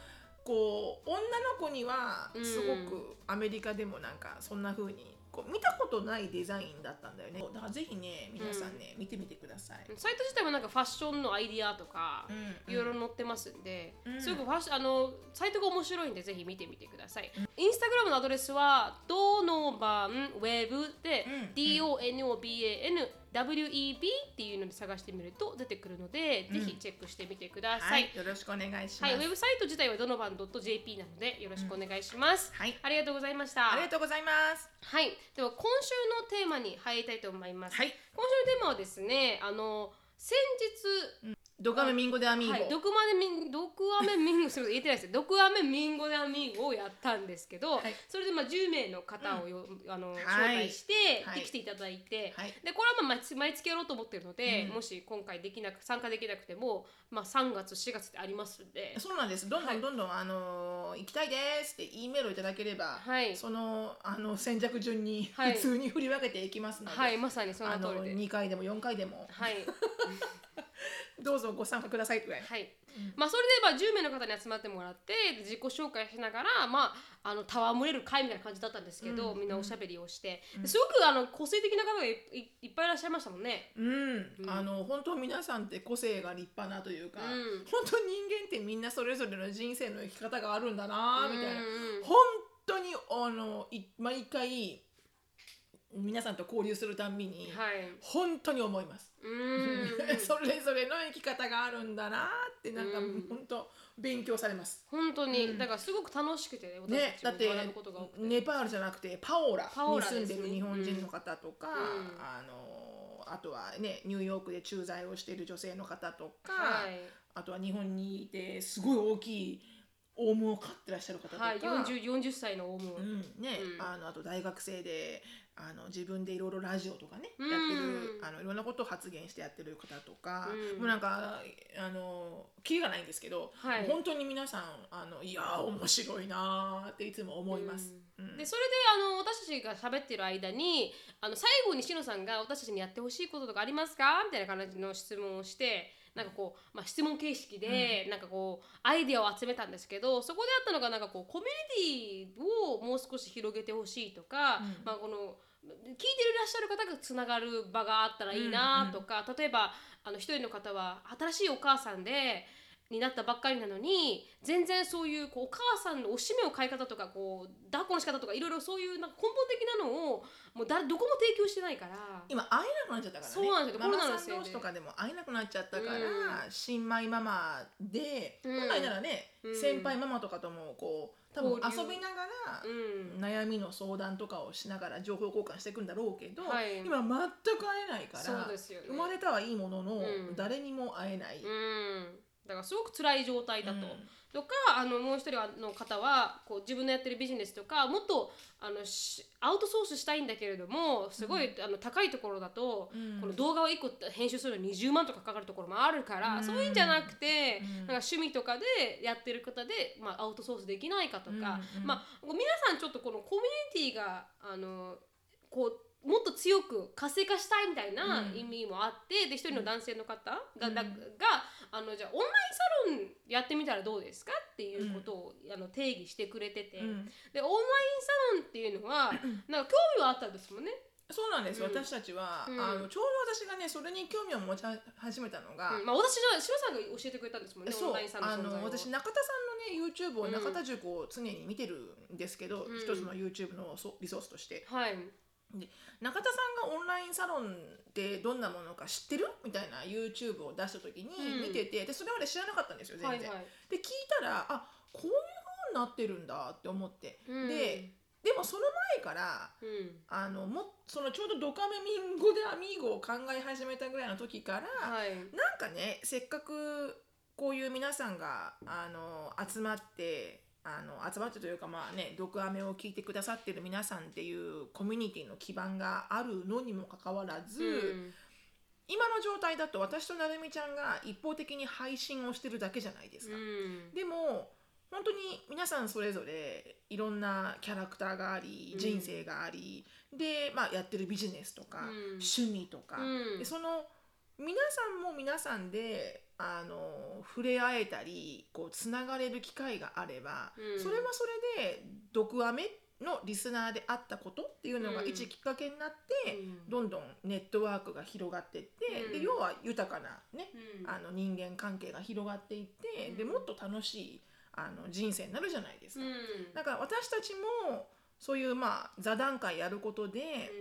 Speaker 2: こう女の子には
Speaker 1: うん
Speaker 2: すごくアメリカでもなんかそんな風にこう見たことないデザインだったんだよね。だからぜひね皆さんね、見てみてください、
Speaker 1: サイト自体もなんかファッションのアイディアとか、
Speaker 2: うん
Speaker 1: いろいろ載ってますんで、
Speaker 2: うん。
Speaker 1: すごくファッションあのサイトが面白いんでぜひ見てみてください。インスタグラムのアドレスはどのばんウェブで、
Speaker 2: うん。
Speaker 1: DONOBAN WEB っていうので探してみると出てくるので、ぜひチェックしてみてくださ。
Speaker 2: はいいよろしくお願いします、
Speaker 1: はい、ウェブサイト自体はどのばん .jp なのでよろしくお願いします。
Speaker 2: はい
Speaker 1: ありがとうございました。
Speaker 2: ありがとうございます
Speaker 1: はい、では今週のテーマに入りたいと思います。
Speaker 2: はい
Speaker 1: 今週のテーマはですね、あの先日
Speaker 2: ドカメミンゴでアミーゴ、
Speaker 1: はい、ドクマでミンドクアメミンゴすみません言えてないです。ドクアメミンゴでアミーゴをやったんですけど、
Speaker 2: はい。
Speaker 1: それでまあ10名の方をよ、あの
Speaker 2: はい。
Speaker 1: 招待して、
Speaker 2: はい。
Speaker 1: で来ていただいて、
Speaker 2: はい。
Speaker 1: でこれはまあ毎月毎月やろうと思ってるので、
Speaker 2: うん。
Speaker 1: もし今回できなく参加できなくても、まあ、3月4月ってありますんで。
Speaker 2: そうなんです。どんど
Speaker 1: はい。
Speaker 2: んどんどん、あのー行きたいですって E メールをいただければ、
Speaker 1: はい。
Speaker 2: そのあの先着順に
Speaker 1: はい。
Speaker 2: 普通に振り分けていきますので、
Speaker 1: はい、まさにその通りで。
Speaker 2: 2回でも4回でも。
Speaker 1: はい、
Speaker 2: どうぞご参加ください。ぐらい、
Speaker 1: はい、まあそれでまあ10名の方に集まってもらってで自己紹介しながらまああの戯れる会みたいな感じだったんですけど、
Speaker 2: うん。
Speaker 1: みんなおしゃべりをして、ですごくあの個性的な方がいっぱいいらっしゃいましたもんね。
Speaker 2: うん、あの本当皆さんって個性が立派なというか、
Speaker 1: うん。
Speaker 2: 本当人間ってみんなそれぞれの人生の生き方があるんだなみたいな、
Speaker 1: うん。
Speaker 2: 本当にあのい毎回皆さんと交流するたんびに、
Speaker 1: はい。
Speaker 2: 本当に思います。
Speaker 1: うん。
Speaker 2: それぞれの生き方があるんだなってなんか
Speaker 1: うん
Speaker 2: 本当勉強されます。
Speaker 1: 本当に、
Speaker 2: うん
Speaker 1: だからすごく楽しくてね、私、
Speaker 2: ねだって。ネパールじゃなくてパオラ
Speaker 1: パオ
Speaker 2: に住ん
Speaker 1: ラで
Speaker 2: る日本人の方とか、
Speaker 1: うん
Speaker 2: あのあとはねニューヨークで駐在をしている女性の方とか、
Speaker 1: はい。
Speaker 2: あとは日本にいてすごい大きいオウムを飼ってらっしゃる方とか、
Speaker 1: はい、40, 40歳のオウム。
Speaker 2: うんね
Speaker 1: うん
Speaker 2: あのあと大学生であの自分でいろいろラジオとかね、
Speaker 1: うん。
Speaker 2: やってるあのいろんなことを発言してやってる方とか、
Speaker 1: うん。
Speaker 2: もうなんかあのキリがないんですけど、
Speaker 1: はい。
Speaker 2: 本当に皆さんあのいやー面白いなーっていつも思います。うん。
Speaker 1: でそれであの私たちが喋ってる間にあの最後にしのさんが私たちにやってほしいこととかありますか？みたいな感じの質問をしてなんかこう、まあ、質問形式で、なんかこうアイデアを集めたんですけどそこであったのがなんかこうコミュニティをもう少し広げてほしいとか、
Speaker 2: うん。
Speaker 1: まあ、この聞いていらっしゃる方がつながる場があったらいいなとか、例えばあの一人の方は新しいお母さんでになったばっかりなのに全然そういうこうお母さんのおしめを買い方とかこう抱っこの仕方とかいろいろそういうなんか根本的なのをもうだどこも提供してないから。
Speaker 2: 今会えなくなっちゃったからね。
Speaker 1: そうなんですよ。
Speaker 2: ママさん同士とかでも会えなくなっちゃったから、
Speaker 1: うん。
Speaker 2: 新米ママで、
Speaker 1: うん
Speaker 2: 本来ならね、
Speaker 1: うん。
Speaker 2: 先輩ママとかともこう多分遊びながら、
Speaker 1: うん。
Speaker 2: 悩みの相談とかをしながら情報交換していくんだろうけど、
Speaker 1: はい。
Speaker 2: 今全く会えないから
Speaker 1: ね。
Speaker 2: 生まれたはいいものの、
Speaker 1: うん。
Speaker 2: 誰にも会えない。
Speaker 1: うんだからすごく辛い状態だと。
Speaker 2: うん。
Speaker 1: とかあのもう一人の方はこう自分のやってるビジネスとかもっとあのしアウトソースしたいんだけれどもすごい、あの高いところだと、
Speaker 2: うん。
Speaker 1: この動画を1個編集するのに20万とかかかるところもあるから、
Speaker 2: うん。
Speaker 1: そういうんじゃなくて、
Speaker 2: うん。
Speaker 1: なんか趣味とかでやってる方で、まあ、アウトソースできないかとか、
Speaker 2: うんうん。
Speaker 1: まあ、皆さんちょっとこのコミュニティがあのこうもっと強く活性化したいみたいな
Speaker 2: うん。
Speaker 1: 意味もあって、で一人の男性の方が,、
Speaker 2: うん。
Speaker 1: ががあのじゃあオンラインサロンやってみたらどうですかっていうことを、あの定義してくれてて、
Speaker 2: うん。
Speaker 1: でオンラインサロンっていうのはなんか興味はあったんですもんね。
Speaker 2: そうなんです、
Speaker 1: うん。
Speaker 2: 私たちは、
Speaker 1: うん。
Speaker 2: あのちょうど私がねそれに興味を持ち始めたのが、
Speaker 1: うん。まあ、私のシロさんが教えてくれたんですもんねオ
Speaker 2: そうあ
Speaker 1: の
Speaker 2: 私中田さんのね YouTube を
Speaker 1: うん
Speaker 2: 中田塾を常に見てるんですけど、
Speaker 1: うん。
Speaker 2: 一つの YouTube のそリソースとして。
Speaker 1: はい
Speaker 2: 中田さんがオンラインサロンってどんなものか知ってる？みたいな YouTube を出した時に
Speaker 1: うん。
Speaker 2: 見てて、でそれまで知らなかったんですよ全然。
Speaker 1: はいはい。
Speaker 2: で聞いたらあこういう風になってるんだって思って、
Speaker 1: うん。
Speaker 2: ででもその前から
Speaker 1: うん。
Speaker 2: あのもそのちょうどドカメミンゴでアミーゴを考え始めたぐらいの時から、
Speaker 1: はい。
Speaker 2: なんかねせっかくこういう皆さんがあの集まってあの集まってというかまあね「毒アメ」を聞いてくださってる皆さんっていうコミュニティの基盤があるのにもかかわらず、
Speaker 1: うん。
Speaker 2: 今の状態だと私となるみちゃんが一方的に配信をしてるだけじゃないですか。
Speaker 1: うん。
Speaker 2: でも本当に皆さんそれぞれいろんなキャラクターがあり
Speaker 1: うん。
Speaker 2: 人生があり、で、まあ、やってるビジネスとか、
Speaker 1: うん。
Speaker 2: 趣味とか、
Speaker 1: うん。
Speaker 2: でその皆さんも皆さんであの触れ合えたりこうつながれる機会があれば、
Speaker 1: うん。
Speaker 2: それはそれで「毒アメ」のリスナーであったことっていうのが
Speaker 1: うん。
Speaker 2: 一きっかけになって、
Speaker 1: うん。
Speaker 2: どんどんネットワークが広がっていって、
Speaker 1: うん。
Speaker 2: で要は豊かなね、
Speaker 1: うん。
Speaker 2: あの人間関係が広がっていって、で
Speaker 1: うん。
Speaker 2: もっと楽しいあの人生になるじゃないですか。
Speaker 1: うん。
Speaker 2: だから私たちもそういうまあ座談会やることで、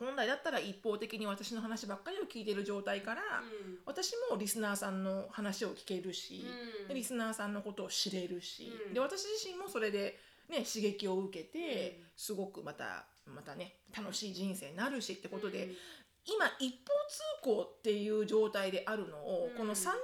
Speaker 2: 本来だったら一方的に私の話ばっかりを聞いてる状態から、
Speaker 1: うん。
Speaker 2: 私もリスナーさんの話を聞けるし、
Speaker 1: うん。
Speaker 2: でリスナーさんのことを知れるし、
Speaker 1: うん。
Speaker 2: で私自身もそれで、ね、刺激を受けて、
Speaker 1: うん。
Speaker 2: すごくまたまたね楽しい人生になるしってことで、
Speaker 1: うん。
Speaker 2: 今一方通行っていう状態であるのを、
Speaker 1: うん。
Speaker 2: この3年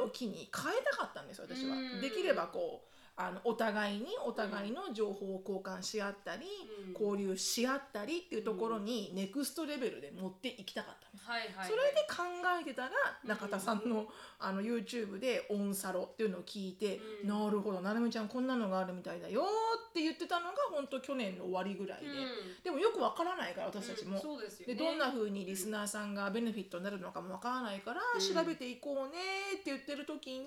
Speaker 2: 目を機に変えたかったんですよ私は。
Speaker 1: うん。
Speaker 2: できればこうあのお互いにお互いの情報を交換し合ったり、
Speaker 1: うん。
Speaker 2: 交流し合ったりっていうところにネクストレベルで持っていきたかった。
Speaker 1: はいはいはい。
Speaker 2: それで考えてたら中田さんのあの YouTube で「オンサロ」っていうのを聞いて「
Speaker 1: うん。
Speaker 2: なるほどなるみちゃんこんなのがあるみたいだよ」って言ってたのが本当去年の終わりぐらいで、
Speaker 1: うん。
Speaker 2: でもよくわからないから私たちも。
Speaker 1: でね。
Speaker 2: でどんな風にリスナーさんがベネフィットになるのかもわからないから、
Speaker 1: うん。
Speaker 2: 調べていこうねって言ってる時に、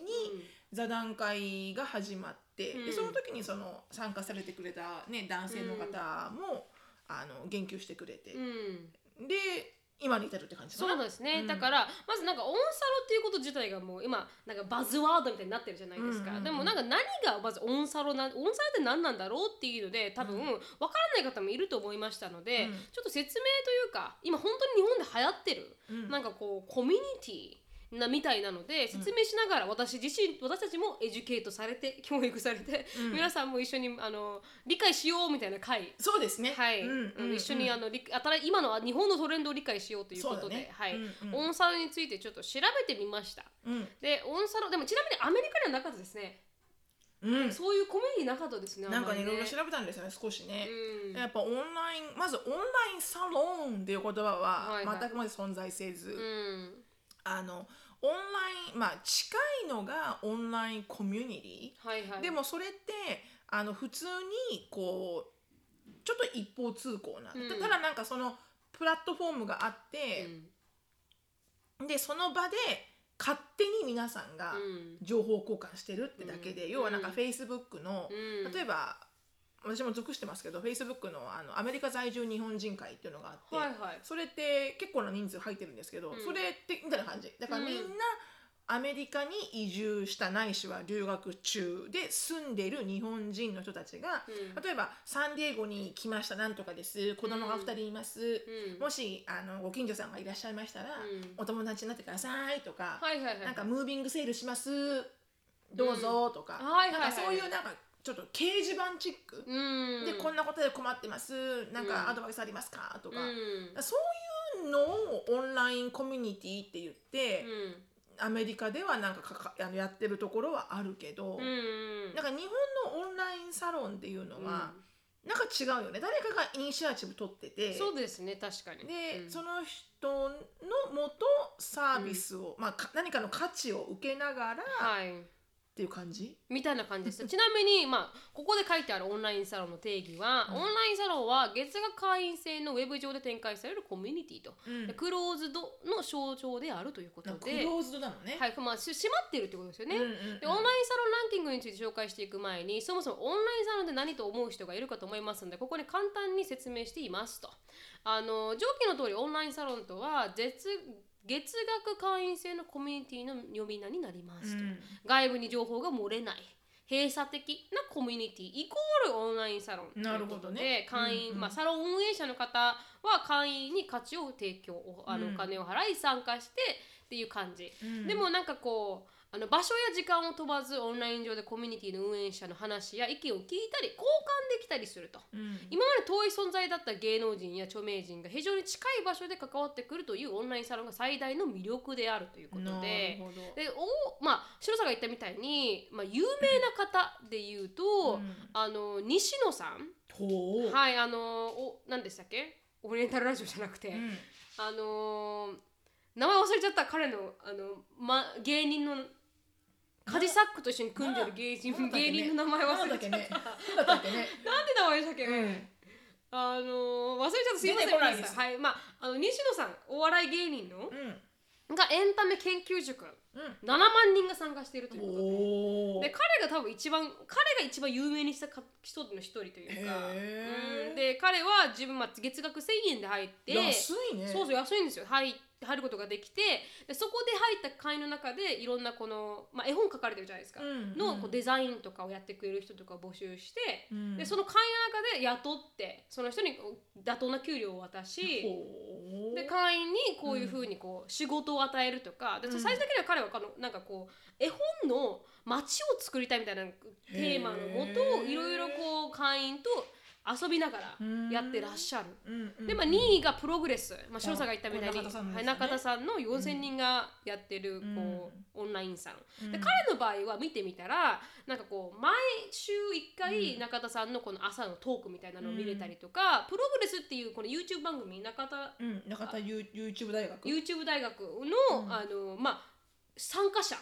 Speaker 2: 座談会が始まって、
Speaker 1: うん。
Speaker 2: でその時にその参加されてくれた、ね、男性の方も、あの言及してくれて、
Speaker 1: うん。
Speaker 2: で今に至るって感じか
Speaker 1: そうですね、
Speaker 2: うん。
Speaker 1: だからまずなんかオンサロっていうこと自体がもう今なんかバズワードみたいになってるじゃないですか、
Speaker 2: うんうんうん
Speaker 1: でもなんか何がまずオンサロなオンサロって何なんだろうっていうので多分
Speaker 2: うん
Speaker 1: わからない方もいると思いましたので、
Speaker 2: うん。
Speaker 1: ちょっと説明というか今本当に日本で流行ってる、
Speaker 2: うん。
Speaker 1: なんかこうコミュニティなみたいなので説明しながら私自身私たちもエデュケートされて 教育されて、
Speaker 2: うん。
Speaker 1: 皆さんも一緒にあの理解しようみたいな会
Speaker 2: そうですね。
Speaker 1: はい、
Speaker 2: うん
Speaker 1: うん一緒にあの理新今の日本のトレンドを理解しようということで、
Speaker 2: そうだね。
Speaker 1: はい、
Speaker 2: うんうん。
Speaker 1: オンサロについてちょっと調べてみました。
Speaker 2: うん。
Speaker 1: で、オンサロでもちなみにアメリカにはなかったですね。
Speaker 2: うん。
Speaker 1: そういうコミュニティなかったですね。
Speaker 2: なんかねいろいろ調べたんですよね少しね。
Speaker 1: うん。
Speaker 2: やっぱオンラインまずオンラインサロンっていう言葉は
Speaker 1: はいはい。
Speaker 2: 全くまず存在せず、
Speaker 1: うん
Speaker 2: あのオンラインまあ近いのがオンラインコミュニティ、
Speaker 1: はいはい。
Speaker 2: でもそれってあの普通にこうちょっと一方通行な、
Speaker 1: うん。
Speaker 2: ただなんかそのプラットフォームがあって、でその場で勝手に皆さんが
Speaker 1: うん。
Speaker 2: 情報交換してるってだけで、
Speaker 1: うん。
Speaker 2: 要はなんか
Speaker 1: うん。
Speaker 2: Facebook の、
Speaker 1: うん。
Speaker 2: 例えば私も属してますけど Facebook のあのアメリカ在住日本人会っていうのがあって、
Speaker 1: はいはい。
Speaker 2: それって結構な人数入ってるんですけど、
Speaker 1: うん。
Speaker 2: それってみたいな感じ。だからみんな
Speaker 1: うん。
Speaker 2: アメリカに移住したないしは留学中で住んでいる日本人の人たちが、
Speaker 1: うん。
Speaker 2: 例えばサンディエゴに来ましたなんとかです。子供が2人います、
Speaker 1: うん。
Speaker 2: もしあのご近所さんがいらっしゃいましたら、
Speaker 1: うん。
Speaker 2: お友達になってくださいとか、
Speaker 1: はいはいはい。
Speaker 2: なんかムービングセールします。どうぞとかそういうなんかちょっと掲示板チック、
Speaker 1: うん。
Speaker 2: でこんなことで困ってますなん
Speaker 1: うん
Speaker 2: かアドバイスありますか？とか、
Speaker 1: うん。
Speaker 2: そういうのをオンラインコミュニティって言って、
Speaker 1: うん
Speaker 2: アメリカではなんかかかあのやってるところはあるけど、
Speaker 1: うん。
Speaker 2: なんか日本のオンラインサロンっていうのは、なんか違うよね誰かがイニシアチブ取ってて
Speaker 1: そうですね確かに。
Speaker 2: で、
Speaker 1: うん
Speaker 2: その人のもとサービスを、まあか何かの価値を受けながらっ
Speaker 1: はい。
Speaker 2: ていう感じ、
Speaker 1: みたいな感じです。ちなみに、まあ、ここで書いてあるオンラインサロンの定義は、
Speaker 2: うん。
Speaker 1: オンラインサロンは月額会員制のウェブ上で展開されるコミュニティと、
Speaker 2: うん。
Speaker 1: でクローズドの象徴であるということで、
Speaker 2: クローズドなのね、
Speaker 1: はいまあ、し閉まってるってことですよね。
Speaker 2: うんうんうん。
Speaker 1: でオンラインサロンランキングについて紹介していく前にそもそもオンラインサロンで何と思う人がいるかと思いますのでここに簡単に説明していますと。あの上記の通りオンラインサロンとは月月額会員制のコミュニティの呼び名になりますと、
Speaker 2: うん。
Speaker 1: 外部に情報が漏れない。閉鎖的なコミュニティイコールオンラインサロン。
Speaker 2: なるほどね。
Speaker 1: で会員、
Speaker 2: うんうん。
Speaker 1: まあ、サロン運営者の方は会員に価値を提供おあの
Speaker 2: うん。
Speaker 1: お金を払い参加してっていう感じ、
Speaker 2: うん。
Speaker 1: でもなんかこうあの場所や時間を飛ばずオンライン上でコミュニティの運営者の話や意見を聞いたり交換できたりすると。
Speaker 2: うん。
Speaker 1: 今まで遠い存在だった芸能人や著名人が非常に近い場所で関わってくるというオンラインサロンが最大の魅力であるということ
Speaker 2: な
Speaker 1: ででおまあ白さんが言ったみたいに、まあ、有名な方で言うと、
Speaker 2: うん。
Speaker 1: あの西野さん。はいあのお何でしたっけ？オリエンタルラジオじゃなくて、
Speaker 2: うん。
Speaker 1: あのー名前忘れちゃった彼のあの、ま、芸人のカジサックと一緒に組んでる芸人,、芸人の名前忘れちゃった、
Speaker 2: ね。なん
Speaker 1: で名前でしたっけ、
Speaker 2: うん。
Speaker 1: あのー忘れちゃった。すいません。はい。まああの西野さんお笑い芸人の、
Speaker 2: うん。
Speaker 1: がエンタメ研究塾7万人が参加しているということで。彼が多分一番彼が一番有名にしたか人の一人というか、うん。で彼は自分、まあ、月額1000円で入って
Speaker 2: 安いね。
Speaker 1: そうそう安いんですよ。入入ることができてでそこで入った会員の中でいろんなこの、まあ、絵本書かれてるじゃないですか、
Speaker 2: うん
Speaker 1: のこうデザインとかをやってくれる人とかを募集して、
Speaker 2: うん。
Speaker 1: でその会員の中で雇ってその人に妥当な給料を渡しで会員にこういうふうにこう仕事を与えるとかで
Speaker 2: うん。
Speaker 1: 最終的には彼はこのなんかこう絵本の街を作りたいみたいなテーマのもといろいろこう会員と遊びながらやってらっしゃる。
Speaker 2: うんうん
Speaker 1: でまあ、2位がプログレス、まあ、白さんが言ったみたいに。
Speaker 2: 中田さんですね。
Speaker 1: はい中田さんの4000人がやってる
Speaker 2: うん。
Speaker 1: こうオンラインさん、
Speaker 2: うん。
Speaker 1: で彼の場合は見てみたらなんかこう毎週1回
Speaker 2: うん。
Speaker 1: 中田さんのこの朝のトークみたいなのを見れたりとか、プログレスっていうこの YouTube 番組中田
Speaker 2: うん。中田 You- YouTube 大学。
Speaker 1: YouTube 大学の,、
Speaker 2: うん。
Speaker 1: あのまあ、参加者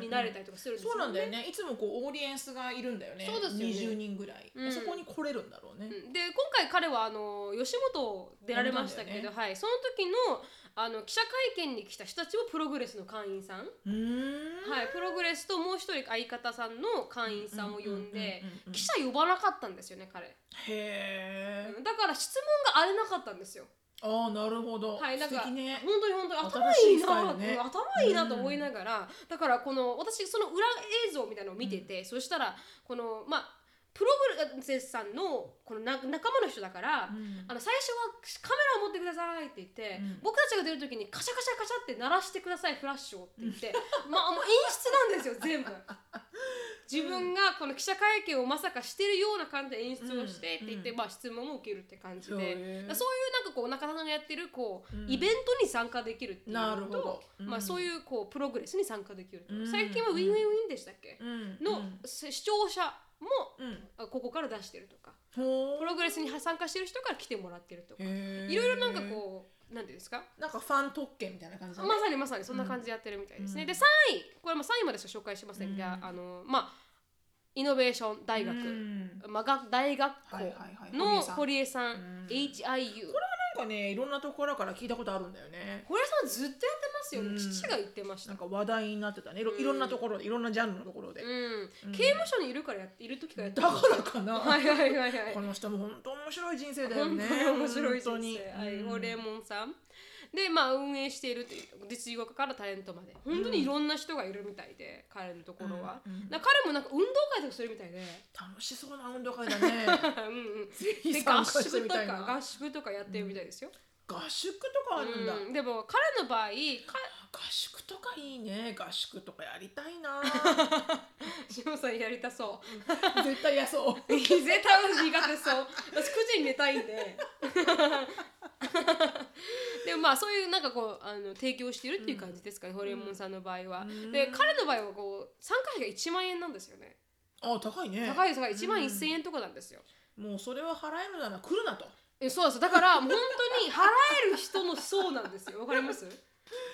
Speaker 1: になれたりとかするんですよね。
Speaker 2: そうなんだよね。いつもこうオーディエンスがいるんだよね。
Speaker 1: そうですよね。
Speaker 2: 20人ぐらい、
Speaker 1: うん。
Speaker 2: そこに来れるんだろうね、
Speaker 1: うん。で今回彼はあの吉本出られましたけど、はい、その時のあの記者会見に来た人たちもプログレスの会員さん、はい、プログレスともう一人相方さんの会員さんを呼んで記者呼ばなかったんですよね彼、
Speaker 2: へえ、
Speaker 1: だから質問が荒れなかったんですよ。
Speaker 2: ああなるほど、
Speaker 1: はい、なんか
Speaker 2: ね。
Speaker 1: 本当に本当に頭
Speaker 2: い
Speaker 1: いいな
Speaker 2: ね
Speaker 1: うん頭いいなと思いながら、だからこの私その裏映像みたいなのを見てて、そしたらこのまあプログレスさんのこのな仲間の人だから、
Speaker 2: うん。
Speaker 1: あの最初はカメラを持ってくださいって言って、
Speaker 2: うん。
Speaker 1: 僕たちが出る時にカシャカシャカシャって鳴らしてくださいフラッシュをって言って、まあもう演出なんですよ全部。自分がこの記者会見をまさかしてるような感じで演出をしてって言って、
Speaker 2: うん
Speaker 1: まあ質問も受けるって感じで、そういうなんかこう中田さんがやってるこう、
Speaker 2: うん
Speaker 1: イベントに参加できるっていうの
Speaker 2: なるほど。
Speaker 1: と、
Speaker 2: うん。
Speaker 1: まあそういうこうプログレスに参加できる最近はウィンウィンウィンでしたっけ、
Speaker 2: うん。
Speaker 1: の、視聴者も
Speaker 2: うん。
Speaker 1: あここから出してるとか。
Speaker 2: ほ
Speaker 1: プログレスに参加してる人から来てもらってるとか。いろいろなんかこうなんていうんですか？
Speaker 2: なんかファン特権みたいな感じだね。
Speaker 1: まさにまさにそんな感じでやってるみたいですね。
Speaker 2: うん。
Speaker 1: で3位これも3位までしか紹介しませんが、
Speaker 2: うん。
Speaker 1: あのまあイノベーション大学、
Speaker 2: うん。
Speaker 1: まあ、が大学
Speaker 2: はいはいはい。
Speaker 1: 校の
Speaker 2: 堀
Speaker 1: 堀江さん、
Speaker 2: うん。
Speaker 1: HIU
Speaker 2: なんかねいろんなところから聞いたことあるんだよね。
Speaker 1: 堀江さんずっとやってますよね、
Speaker 2: うん。
Speaker 1: 父が言ってました。
Speaker 2: なんか話題になってたね。いろ
Speaker 1: うん。
Speaker 2: いろんなところでいろんなジャンルのところで、
Speaker 1: うん。
Speaker 2: うん。
Speaker 1: 刑務所にいるからやっている時からやって
Speaker 2: だからかな、
Speaker 1: はいはいはいはい。
Speaker 2: この人も本当面白い人生だよね。
Speaker 1: 本当に面白い人
Speaker 2: 本当に。
Speaker 1: 生、はい、
Speaker 2: うん。
Speaker 1: ホレモンさんでまあ運営しているという実業家からタレントまで。本当にいろんな人がいるみたいで、彼のところは、
Speaker 2: うんうん
Speaker 1: 彼もなんか運動会とかするみたいで。
Speaker 2: 楽しそうな運動会だね。
Speaker 1: うんうん。
Speaker 2: ぜひ
Speaker 1: で合宿と
Speaker 2: みたいな。
Speaker 1: か合宿とかやってるみたいですよ、
Speaker 2: 合宿とかあるんだ、
Speaker 1: うんでも彼の場合か
Speaker 2: 合宿とかいいね。合宿とかやりたいな。
Speaker 1: 志保さんやりたそう。
Speaker 2: 絶対嫌そう。
Speaker 1: 絶対私苦手そう。私9時に寝たいんで。でもまあそういうなんかこうあの提供してるっていう感じですかね、ホリエモンさんの場合は、
Speaker 2: うん。
Speaker 1: で彼の場合はこう参加費が1万円なんですよね。
Speaker 2: あ高いね。
Speaker 1: 高いです。が1万1000円とかなんですよ、
Speaker 2: もうそれは払えるなら来るなと
Speaker 1: えそうです。だから本当に払える人の層なんですよ。わかります？だか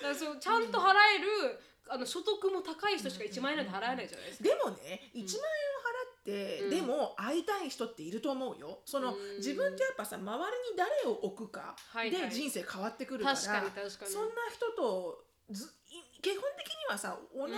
Speaker 1: らそうちゃんと払える、あの所得も高い人しか1万円なんて払えないじゃないですか、
Speaker 2: でもね1万円を払って、
Speaker 1: うん。
Speaker 2: でも会いたい人っていると思うよ。その、
Speaker 1: うん。
Speaker 2: 自分ってやっぱさ周りに誰を置くか
Speaker 1: はいはい。
Speaker 2: で人生変わってくるから、
Speaker 1: 確かに確かに。
Speaker 2: そんな人とずい基本的にはさ同じ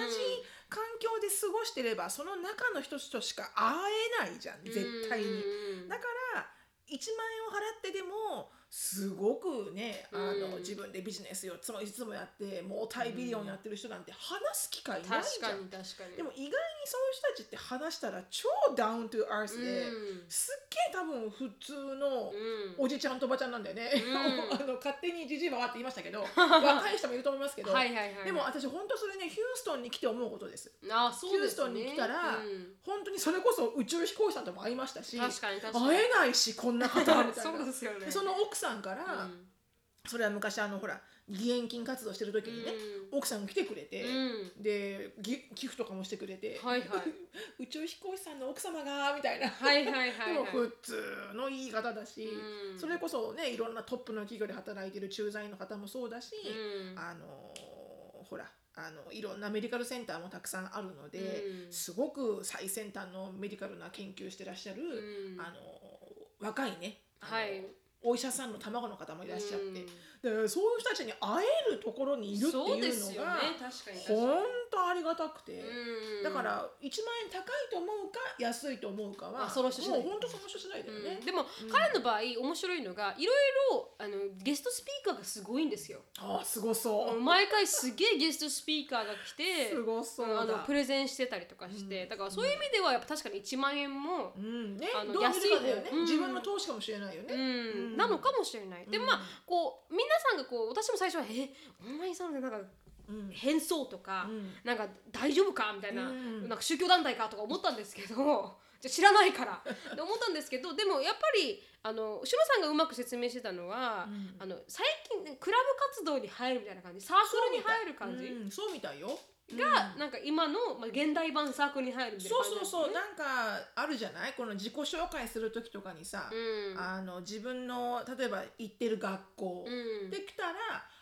Speaker 2: 環境で過ごしてれば、その中の人としか会えないじゃん絶対に。
Speaker 1: に
Speaker 2: だから1万円を払ってでもすごくねあの、
Speaker 1: うん。
Speaker 2: 自分でビジネスをいつもいつもやってもうタイビリオンやってる人なんて話す機会ないじゃん。でも意外にそういう人たちって話したら超ダウントゥアースで、
Speaker 1: うん。
Speaker 2: すっげえ多分普通の
Speaker 1: うん。
Speaker 2: おじちゃんとおばちゃんなんだよね。
Speaker 1: うん。
Speaker 2: あの勝手にじじいばばって言いましたけど 若い人もいると思いますけど、でも私本当それねヒューストンに来て思うことです。
Speaker 1: あそう
Speaker 2: ヒューストンに来たら
Speaker 1: うん。
Speaker 2: 本当にそれこそ宇宙飛行士さんとも会いましたし会えないしこんな方みたい
Speaker 1: そう
Speaker 2: な
Speaker 1: ですよね。
Speaker 2: でその奥さんから、
Speaker 1: うん。
Speaker 2: それは昔あのほら義援金活動してる時にね、奥さんが来てくれて、
Speaker 1: うん。
Speaker 2: でぎ寄付とかもしてくれて、
Speaker 1: はいはい。
Speaker 2: 宇宙飛行士さんの奥様がみたいな、
Speaker 1: はいはいはいはい。
Speaker 2: でも普通の言い方だし、
Speaker 1: うん。
Speaker 2: それこそねいろんなトップの企業で働いてる駐在員の方もそうだし、
Speaker 1: うん。
Speaker 2: あのほらあのいろんなメディカルセンターもたくさんあるので、
Speaker 1: うん。
Speaker 2: すごく最先端のメディカルな研究してらっしゃる、
Speaker 1: うん。
Speaker 2: あの若いね
Speaker 1: はい
Speaker 2: お医者さんの卵の方もいらっしゃって、でそういう人たちに会えるところにいるっていうのが、本当当ありがたくて、
Speaker 1: うん。
Speaker 2: だから1万円高いと思うか安いと思うかは
Speaker 1: あそ
Speaker 2: もう本当その人次第だよね、
Speaker 1: うん。でも、彼の場合面白いのがいろいろあのゲストスピーカーがすごいんですよ。
Speaker 2: ああすごそう、
Speaker 1: 毎回すげえゲストスピーカーが来て
Speaker 2: すごそうだ。
Speaker 1: あのプレゼンしてたりとかして、だからそういう意味ではやっぱ確かに1万円も、
Speaker 2: うん。ね
Speaker 1: あの
Speaker 2: どう見るかだよね、自分の投資かもしれないよね、
Speaker 1: うん。
Speaker 2: うん。
Speaker 1: なのかもしれない。でもまあこう皆さんがこう私も最初はえオンラインサロンでなんか
Speaker 2: うん
Speaker 1: 変装とか、
Speaker 2: うん。
Speaker 1: なんか大丈夫かみたいな,、
Speaker 2: うん。
Speaker 1: なんか宗教団体かとか思ったんですけどじゃ 知らないから。って思ったんですけどでもやっぱりあのしのさんがうまく説明してたのは、
Speaker 2: うん。
Speaker 1: あの最近クラブ活動に入るみたいな感じ。サークルに入る感じ。
Speaker 2: うんそうみたいよ
Speaker 1: が、なんか今の、まあ、現代版サークルに入るみたいな
Speaker 2: そうそうそう。なんかあるじゃない？この自己紹介する時とかにさ、
Speaker 1: うん。
Speaker 2: あの自分の例えば行ってる学校、
Speaker 1: うん。
Speaker 2: できたら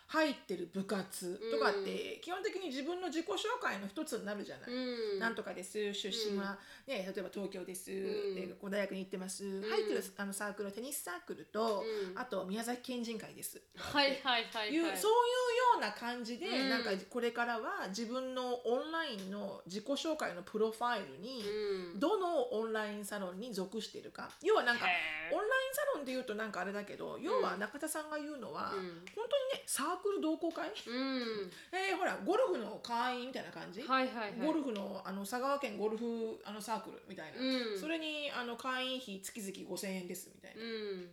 Speaker 2: 入ってる部活とかって、基本的に自分の自己紹介の一つになるじゃない。
Speaker 1: うん。
Speaker 2: なんとかです出身は、ね、例えば東京です、
Speaker 1: ん。
Speaker 2: で大学に行ってます、入ってるあのサークルはテニスサークルと、
Speaker 1: うん。
Speaker 2: あと宮崎県人会です、
Speaker 1: はいはいはいはい。
Speaker 2: いうそういうような感じで、
Speaker 1: うん。
Speaker 2: なんかこれからは自分のオンラインの自己紹介のプロファイルに、
Speaker 1: うん。
Speaker 2: どのオンラインサロンに属しているか。要はなんかオンラインサロンで言うとなんかあれだけど要は中田さんが言うのは、
Speaker 1: うん。
Speaker 2: 本当にねサークル同好会、
Speaker 1: うん。
Speaker 2: えーほらゴルフの会員みたいな感じ、
Speaker 1: はいはいはい。
Speaker 2: ゴルフのあの佐川県ゴルフあのサークルみたいな、
Speaker 1: うん。
Speaker 2: それにあの会員費月々5000円ですみたいな、
Speaker 1: うん。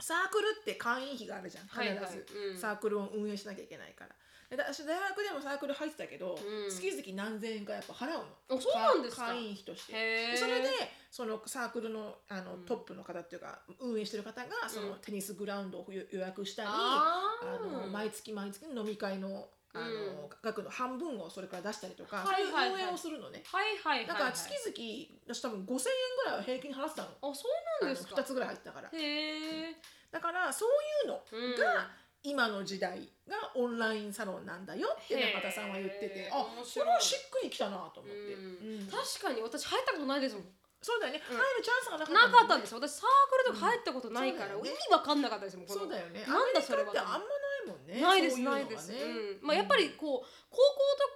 Speaker 2: サークルって会員費があるじゃん。必ず、
Speaker 1: はいはい。うん。
Speaker 2: サークルを運営しなきゃいけないから。で私大学でもサークル入ってたけど、
Speaker 1: うん。
Speaker 2: 月々何千円かやっぱ払うの。
Speaker 1: あそうなんですか？
Speaker 2: 会員費として。でそれでそのサークルのあの、
Speaker 1: うん。
Speaker 2: トップの方っていうか運営してる方がその、
Speaker 1: うん
Speaker 2: テニスグラウンドを予予約したり
Speaker 1: あ
Speaker 2: あ
Speaker 1: ー
Speaker 2: の毎月毎月の飲み会のあの、
Speaker 1: うん。
Speaker 2: 額の半分をそれから出したりとか、
Speaker 1: はいはいはい。
Speaker 2: そういう運営をするのね。
Speaker 1: はいはいはいはい。
Speaker 2: だから月々私多分5000円ぐらいは平均払ってたの。
Speaker 1: あそうなんですか
Speaker 2: ？2つぐらい入ってたから。
Speaker 1: へえ
Speaker 2: だからそういうの
Speaker 1: うん。
Speaker 2: が今の時代がオンラインサロンなんだよって中田さんは言っててあこ
Speaker 1: 面白い。
Speaker 2: れはしっくりきたなと思って、
Speaker 1: うん。
Speaker 2: うん
Speaker 1: 確かに私入ったことないですもん。
Speaker 2: そうだよね、
Speaker 1: うん
Speaker 2: 入るチャンスがなかった
Speaker 1: なかったん
Speaker 2: で
Speaker 1: です私サークルとか入ったことないから、
Speaker 2: うんね。
Speaker 1: 意味わかんなかったですもん
Speaker 2: そうだよね。
Speaker 1: なんだそれは
Speaker 2: あんまもんね
Speaker 1: ないですないです、うん。まあ、やっぱりこう高校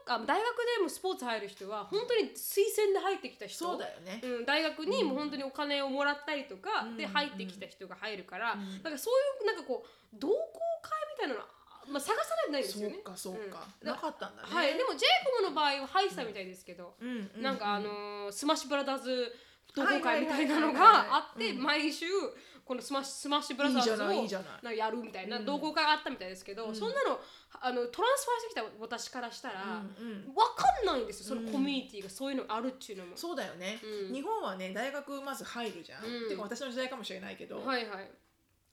Speaker 1: とか大学でもスポーツ入る人は本当に推薦で入ってきた人。
Speaker 2: そうだよね、
Speaker 1: うん、大学にもう本当にお金をもらったりとか
Speaker 2: うん。
Speaker 1: で入ってきた人が入るから、
Speaker 2: うん。
Speaker 1: だからそういうなんかこう同好会みたいなのは、まあ、探さないとないです
Speaker 2: そう
Speaker 1: よね。
Speaker 2: かそうか、
Speaker 1: うん。
Speaker 2: なかったんだね。
Speaker 1: はい、でもジェイコブの場合は入ってたみたいですけど、
Speaker 2: うん。う
Speaker 1: なんかあのースマッシュブラザーズ同好会みたいなのがあって
Speaker 2: うん。
Speaker 1: 毎週このスマッシュスマッシュブラザーズをやるみたいな
Speaker 2: うん。
Speaker 1: 同好会があったみたいですけど、
Speaker 2: うん。
Speaker 1: そんなのあの transfer してきた私からしたら、
Speaker 2: うんうん。
Speaker 1: わかんないんですよそのコミュニティがそういうのがあるっていうのも。
Speaker 2: そうだよね、
Speaker 1: うん。
Speaker 2: 日本はね大学まず入るじゃん、
Speaker 1: うん。
Speaker 2: てか私の時代かもしれないけど、
Speaker 1: はいはい。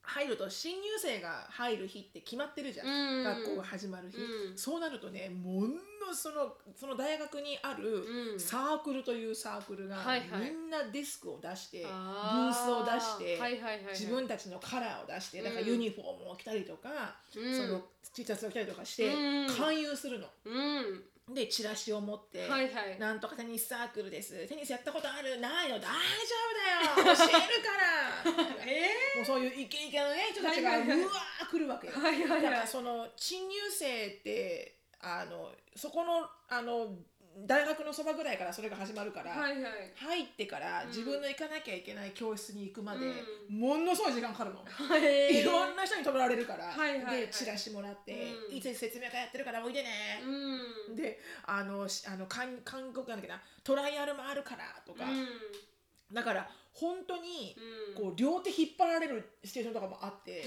Speaker 2: 入ると新入生が入る日って決まってるじゃん、
Speaker 1: うん。
Speaker 2: 学校が始まる日、
Speaker 1: うん。
Speaker 2: そうなるとねものそのその大学にある
Speaker 1: うん。
Speaker 2: サークルというサークルが、
Speaker 1: はいはい。
Speaker 2: みんなデスクを出してブ
Speaker 1: あ
Speaker 2: ー。スを出して、
Speaker 1: はいはいはいはい、
Speaker 2: 自分たちのカラーを出して、なんか
Speaker 1: うん
Speaker 2: ユニフォームを着たりとか、
Speaker 1: うん。
Speaker 2: その T シャツを着たりとかして、
Speaker 1: うん。
Speaker 2: 勧誘するの。
Speaker 1: うん。
Speaker 2: でチラシを持って、
Speaker 1: はいはい。
Speaker 2: なんとかテニスサークルですテニスやったことあるないの大丈夫だよ教えるから。
Speaker 1: え
Speaker 2: もうそういうイケイケのね人たちが
Speaker 1: う
Speaker 2: わー来るわけよ。
Speaker 1: はいはいはい。
Speaker 2: だからその新入生ってあのそこのあの大学のそばぐらいからそれが始まるから、
Speaker 1: はいはい。
Speaker 2: 入ってから
Speaker 1: うん。
Speaker 2: 自分の行かなきゃいけない教室に行くまで、
Speaker 1: う
Speaker 2: ものすごい時間かかるの。
Speaker 1: はい
Speaker 2: いろんな人に止められるから、
Speaker 1: はいはいはい。
Speaker 2: でチラシもらって、
Speaker 1: うん。
Speaker 2: いつ説明会やってるからおいでね、
Speaker 1: うん。
Speaker 2: であのしあの韓韓国なんだっけなトライアルもあるからとか、
Speaker 1: うん。
Speaker 2: だから本当に
Speaker 1: うん。
Speaker 2: こう両手引っ張られるシチュエーションとかもあって、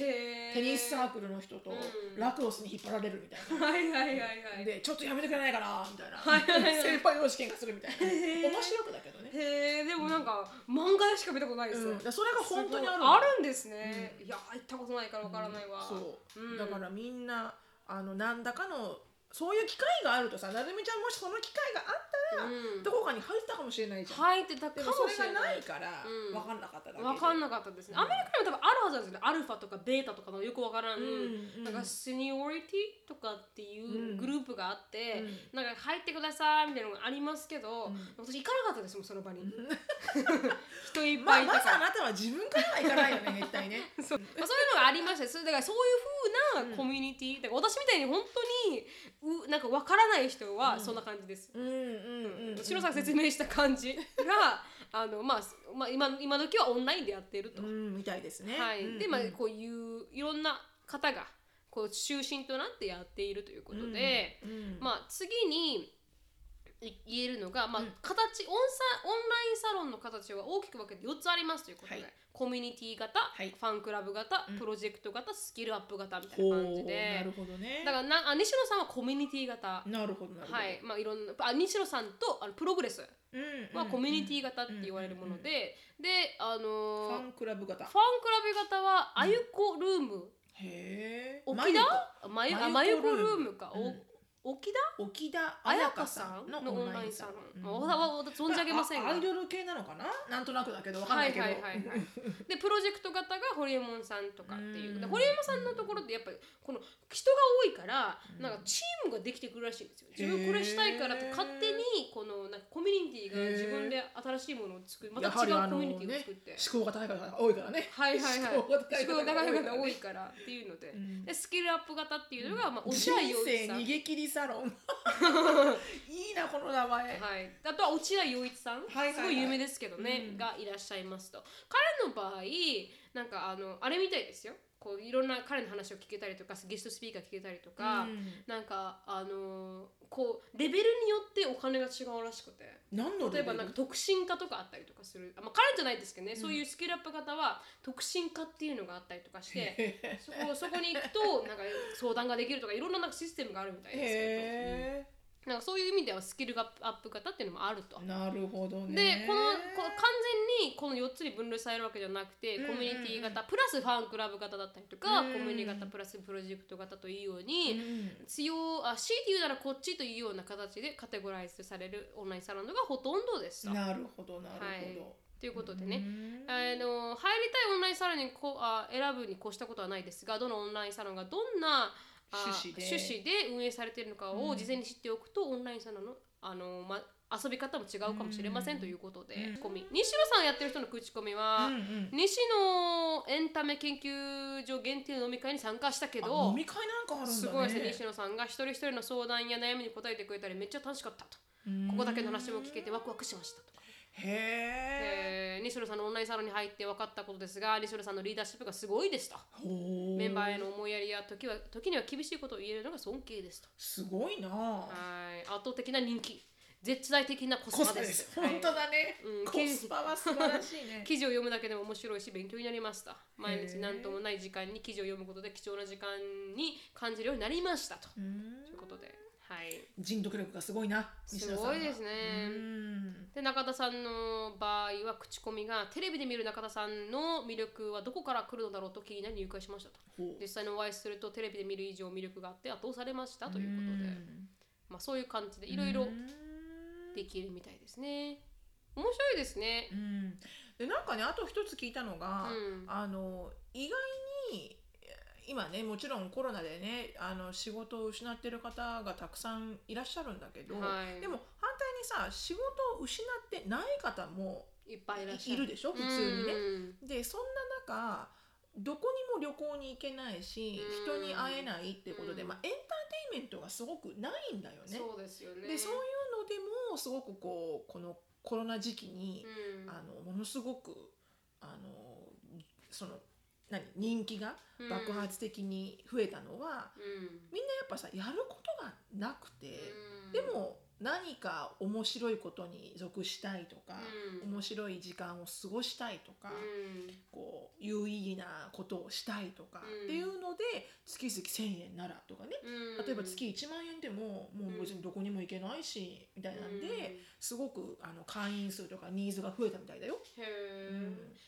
Speaker 2: テニスサークルの人と
Speaker 1: うん。
Speaker 2: ラクロスに引っ張られるみたいな。
Speaker 1: はいはいはいはい。
Speaker 2: でちょっとやめてくれないかなみたいな、
Speaker 1: はいはいはい。
Speaker 2: 先輩同士喧嘩するみたいな。面白くだけどね、
Speaker 1: へえでもなんか漫画でしか見たことないです
Speaker 2: うん、それが本当にある
Speaker 1: あるんですね、いや行ったことないからわからないわ、
Speaker 2: そう、
Speaker 1: うん。
Speaker 2: だからみんなあの何らかのそういう機会があるとさなるみちゃんもしその機会があったら、
Speaker 1: うん。
Speaker 2: どこかに入ったかもしれないじゃん、
Speaker 1: 入ってたか
Speaker 2: でも
Speaker 1: しれな
Speaker 2: ないいから
Speaker 1: うん。
Speaker 2: 分かんなかっただけで、
Speaker 1: 分かんなかったですね、アメリカにも多分あるはずなんですよねアルファとかベータとかのよくわからん、
Speaker 2: うんうん
Speaker 1: なんかシニオリティとかっていうグループがあって、
Speaker 2: うん。
Speaker 1: なんか入ってくださいみたいなのがありますけど、
Speaker 2: ん。
Speaker 1: 私行かなかったですもんその場に。人いっ
Speaker 2: まあ
Speaker 1: ぱいいたから、
Speaker 2: まずあなたは自分からはいかないよね絶対ね。
Speaker 1: そう。まあ、そういうのがありましたそれだからそういう風なコミュニティ、だから私みたいに本当にうなんかわからない人はそんな感じです。
Speaker 2: うんうんうんうん。
Speaker 1: 白さんが説明した感じ。があの、まあ、まあ今今時はオンラインでやっていると。
Speaker 2: うんみたいですね。
Speaker 1: はい、
Speaker 2: うん
Speaker 1: でまあ
Speaker 2: うん。
Speaker 1: こういういろんな方がこう中心となってやっているということで、
Speaker 2: うん
Speaker 1: まあ次にい言えるのが、まあ
Speaker 2: うん。
Speaker 1: 形オンサオンラインサロンの形は大きく分けて4つありますということで、
Speaker 2: はい。
Speaker 1: コミュニティ型、
Speaker 2: い。
Speaker 1: ファンクラブ型、
Speaker 2: うん。
Speaker 1: プロジェクト型スキルアップ型みたいな感じで。
Speaker 2: なるほどね。
Speaker 1: だからなあ西野さんはコミュニティ型。
Speaker 2: なるほど
Speaker 1: はい。まあいろんなあ西野さんとあのプログレス
Speaker 2: うん
Speaker 1: はコミュニティ型って言われるもので、であ
Speaker 2: フ
Speaker 1: のー
Speaker 2: ァンクラブ型。
Speaker 1: ファンクラブ型はあゆこルーム、
Speaker 2: へえ
Speaker 1: 沖田まゆあま
Speaker 2: まゆこ
Speaker 1: ルー
Speaker 2: ム。
Speaker 1: ムか、
Speaker 2: うん。
Speaker 1: お沖田？
Speaker 2: 沖田
Speaker 1: 彩
Speaker 2: 彩香
Speaker 1: 香さん
Speaker 2: の
Speaker 1: のオン
Speaker 2: ライン
Speaker 1: サロン、
Speaker 2: サロン
Speaker 1: まあ、わざわざ存じ上げませんが。
Speaker 2: あアイドル系なのかな？なんとなくだけどわかん
Speaker 1: は
Speaker 2: ないいけど。
Speaker 1: はいはいはい でプロジェクト型がホリエモンさんとかっていう。
Speaker 2: う
Speaker 1: ホリエモンさんのところってやっぱりこの人が多いからなんかチームができてくるらしいんですよ。自分これしたいからって勝手にこのなんかコミュニティが自分で新しいものを作る。また違うコミュニティを作って、
Speaker 2: ね、思考が高い方が多いからね。
Speaker 1: はいはいはい。
Speaker 2: 思考が高い
Speaker 1: 方が多
Speaker 2: い
Speaker 1: いからっていうので,、
Speaker 2: うん。
Speaker 1: でスキルアップ型っていうのが、まあ、落
Speaker 2: 人
Speaker 1: 合陽一さん。
Speaker 2: 生逃げ切りサロン。いいなこの名前、
Speaker 1: はい、あとは落合陽一さん、
Speaker 2: はいはいはい。
Speaker 1: すごい有名ですけどね、
Speaker 2: うん。
Speaker 1: がいらっしゃいますと。彼の場合なんかあのあれみたいですよこういろんな彼の話を聞けたりとかゲストスピーカー聞けたりとか、
Speaker 2: うん。
Speaker 1: なんかあのこうレベルによってお金が違うらしくて。例えばなんか特進化とかあったりとかする。あ、まあ、彼じゃないですけどね、そういうスキルアップ型は特進化っていうのがあったりとかしてそこそこに行くとなんか相談ができるとかいろんななんかシステムがあるみたいですけど、
Speaker 2: へ
Speaker 1: なんかそういう意味ではスキルアップ型っていうのもあると。
Speaker 2: えなるほどね。
Speaker 1: でこのこ完全にこの4つに分類されるわけじゃなくて、
Speaker 2: うん
Speaker 1: コミュニティ型プラスファンクラブ型だったりとか、
Speaker 2: うん。
Speaker 1: コミュニティ型プラスプロジェクト型というよう
Speaker 2: う
Speaker 1: に、
Speaker 2: ん。
Speaker 1: 強あ強いて言うならこっちというような形でカテゴライズされるオンラインサロンがほとんどですと。
Speaker 2: なるほどなるほど、
Speaker 1: はい。ということでね、
Speaker 2: うん。
Speaker 1: あの入りたいオンラインサロンにこあ選ぶに越したことはないですがどのオンラインサロンがどんなあ
Speaker 2: 趣旨で。
Speaker 1: 趣旨で運営されているのかを事前に知っておくと、オンラインサロンのあの、ま、遊び方も違うかもしれませんということで、
Speaker 2: うん。
Speaker 1: 口コミ。西野さんやってる人の口コミは、
Speaker 2: うんうん。
Speaker 1: 西野エンタメ研究所限定の飲み会に参加したけ
Speaker 2: あ
Speaker 1: ど
Speaker 2: 飲み会なんかあるんだね。
Speaker 1: すごいですね西野さんが一人一人の相談や悩みに答えてくれたりめっちゃ楽しかったと。ここだけの話も聞けてワクワクしましたとか。
Speaker 2: へえ
Speaker 1: えー西野さんのオンラインサロンに入って分かったことですが西野さんのリーダーシップがすごいですと
Speaker 2: ほう
Speaker 1: メンバーへの思いやりや時は時には厳しいことを言えるのが尊敬ですと。
Speaker 2: すごいな。
Speaker 1: はい。圧倒的な人気。絶大的なコス
Speaker 2: パ
Speaker 1: パで
Speaker 2: ですす本当だね、
Speaker 1: うん
Speaker 2: コスパは素晴らしいね。
Speaker 1: 記事を読むだけでも面白いし勉強になりました。毎日何ともない時間に記事を読むことで貴重な時間に感じるようになりましたと。
Speaker 2: うん。
Speaker 1: ということではい。
Speaker 2: 人読力がすごいな西田さん
Speaker 1: ごいですね。
Speaker 2: うん。
Speaker 1: で中田さんの場合は口コミがテレビで見る中田さんの魅力はどこから来るのだろうと気になり入会しましたと。
Speaker 2: ほう。
Speaker 1: 実際にお会いするとテレビで見る以上魅力があって圧倒されましたということで、まあ、そういう感じでいろいろできるみたいですね。面白いですね。
Speaker 2: うん。でなんかねあと一つ聞いたのが、
Speaker 1: うん。
Speaker 2: あの意外に今ねもちろんコロナでねあの仕事を失ってる方がたくさんいらっしゃるんだけど、
Speaker 1: はい。
Speaker 2: でも反対にさ仕事を失ってない方も
Speaker 1: いっぱいいらっしゃる。
Speaker 2: いるでしょ？普通にね。
Speaker 1: うん。
Speaker 2: でそんな中どこにも旅行に行けないし
Speaker 1: うん。
Speaker 2: 人に会えないってことで、
Speaker 1: うん。
Speaker 2: まあ、エンターテインメントがすごくないんだよね。
Speaker 1: そうですよね。
Speaker 2: でそういうのでもすごくこうこのコロナ時期に、
Speaker 1: うん。
Speaker 2: あのものすごくあのその何人気が
Speaker 1: うん。
Speaker 2: 爆発的に増えたのは、
Speaker 1: うん。
Speaker 2: みんなやっぱさやることがなくて、
Speaker 1: うん。
Speaker 2: でも何か面白いことに属したいとか、
Speaker 1: うん。
Speaker 2: 面白い時間を過ごしたいとか、
Speaker 1: うん。
Speaker 2: こう有意義なことをしたいとか、
Speaker 1: うん。
Speaker 2: っていうので月々1,000円ならとかね。
Speaker 1: うん。
Speaker 2: 例えば月1万円でももう別にどこにも行けないしみたいなんで、すごくあの会員数とかニーズが増えたみたいだよ。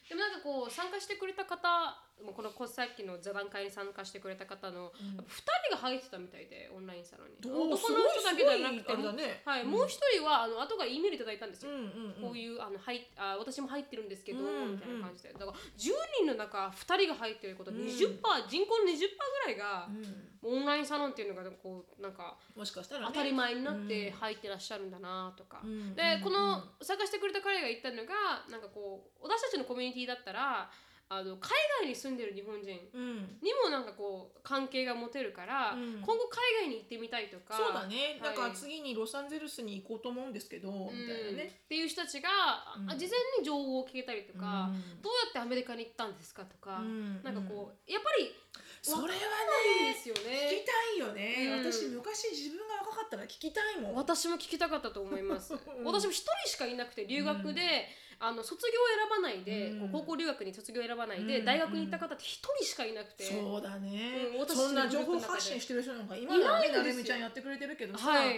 Speaker 1: でもなんかこう参加してくれた方このこさっきの座談会に参加してくれた方の、
Speaker 2: うん。
Speaker 1: やっぱ2人が入ってたみたいでオンラインサロンに。男の人だけじゃなくてはい
Speaker 2: うん。
Speaker 1: もう一人はあの後が E メールいただいたんですよ、
Speaker 2: うんうんうん、
Speaker 1: こういうあのはいあ私も入ってるんですけど、
Speaker 2: うん
Speaker 1: みたいな感じで。だから10人の中2人が入ってることは
Speaker 2: うん。
Speaker 1: 20%、人口の20%ぐらいが
Speaker 2: うん。
Speaker 1: オンラインサロンっていうのがこうなんか
Speaker 2: もしかしたら、ね、
Speaker 1: 当たり前になって
Speaker 2: うん。
Speaker 1: 入ってらっしゃるんだなとか、
Speaker 2: うん。
Speaker 1: でこの参加してくれた彼が言ったのがなんかこう私たちのコミュニティだったらあの海外に住んでる日本人
Speaker 2: うん。
Speaker 1: にもなんかこう関係が持てるから、
Speaker 2: うん。
Speaker 1: 今後海外に行ってみたいとか。
Speaker 2: そうだね、
Speaker 1: はい。
Speaker 2: なんか次にロサンゼルスに行こうと思うんですけど、みたいなね。
Speaker 1: っていう人たちが、
Speaker 2: うん。
Speaker 1: あ事前に情報を聞けたりとか、
Speaker 2: うん。
Speaker 1: どうやってアメリカに行ったんですかとか、
Speaker 2: うん。
Speaker 1: なんかこうやっぱり
Speaker 2: それはね
Speaker 1: ですよ
Speaker 2: 聞き
Speaker 1: ね。
Speaker 2: たいよね、
Speaker 1: うん。
Speaker 2: 私昔自分が若かったら聞きたいもん。
Speaker 1: 私も聞きたかったと思います。
Speaker 2: ん。
Speaker 1: 私も一人しかいなくて留学で、あの卒業を選ばないで、
Speaker 2: うん。
Speaker 1: 高校留学に卒業を選ばないで、
Speaker 2: うん。
Speaker 1: 大学に行った方って一人しかいなくて、
Speaker 2: そうだね、
Speaker 1: うん私
Speaker 2: そんな情報発信してる人なんか今だねなるみちゃんやってくれてるけどさ、
Speaker 1: はい。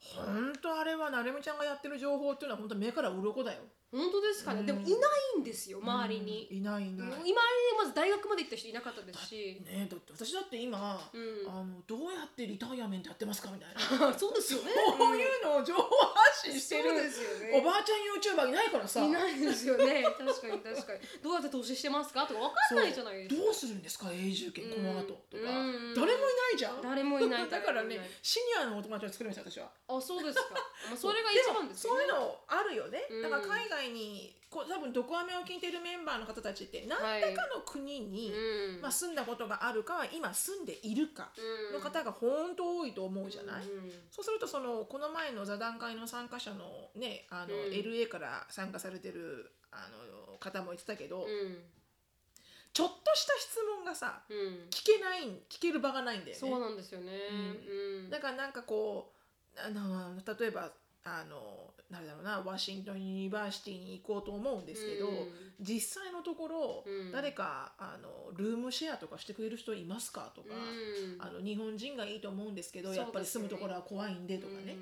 Speaker 2: 本当あれはなるみちゃんがやってる情報っていうのは本当目から鱗だよ
Speaker 1: 本当ですかね、
Speaker 2: うん。
Speaker 1: でもいないんですよ周りに、
Speaker 2: うんいないいない、
Speaker 1: 今まず大学まで行った人いなかったですし、
Speaker 2: ねだって私だって今、
Speaker 1: うん。
Speaker 2: あのどうやってリタイアメントやってますかみたいな。
Speaker 1: そうですよね。
Speaker 2: こういうのを情報発信してる、
Speaker 1: そうですよね。
Speaker 2: おばあちゃん YouTuber いないからさ。
Speaker 1: いないですよね。確かに確かに。どうやって投資してますかとか分かんないじゃないですか。
Speaker 2: どうするんですか？永住権この後とか、
Speaker 1: うん
Speaker 2: 誰もいないじゃん。
Speaker 1: 誰もいない。
Speaker 2: だからねシニアのお友達を作るんですよ私は。
Speaker 1: あそうですか、まあ、それが一番ですよね。
Speaker 2: もそういうのあるよね、
Speaker 1: うん。
Speaker 2: だから海外にこう多分「毒アメ」を聞いてるメンバーの方たちって何
Speaker 1: はい
Speaker 2: らかの国に、
Speaker 1: うん。
Speaker 2: まあ、住んだことがあるかは今住んでいるか
Speaker 1: うん。
Speaker 2: の方が本当多いと思うじゃない、
Speaker 1: うん。
Speaker 2: そうするとそのこの前の座談会の参加者のねあの、
Speaker 1: うん。
Speaker 2: LA から参加されてるあの方も言ってたけど、
Speaker 1: うん。
Speaker 2: ちょっとした質問がさ
Speaker 1: うん。
Speaker 2: 聞けない聞ける場がないんだよね。
Speaker 1: そうなんですよね。うん。
Speaker 2: だからなんかこうあの例えばあのなんだろうなワシントンユニバーシティに行こうと思うんですけど、
Speaker 1: うん。
Speaker 2: 実際のところ、
Speaker 1: うん。
Speaker 2: 誰かあのルームシェアとかしてくれる人いますかとか、
Speaker 1: うん。
Speaker 2: あの日本人がいいと思うんですけどやっぱり住むところは怖いんでとかね、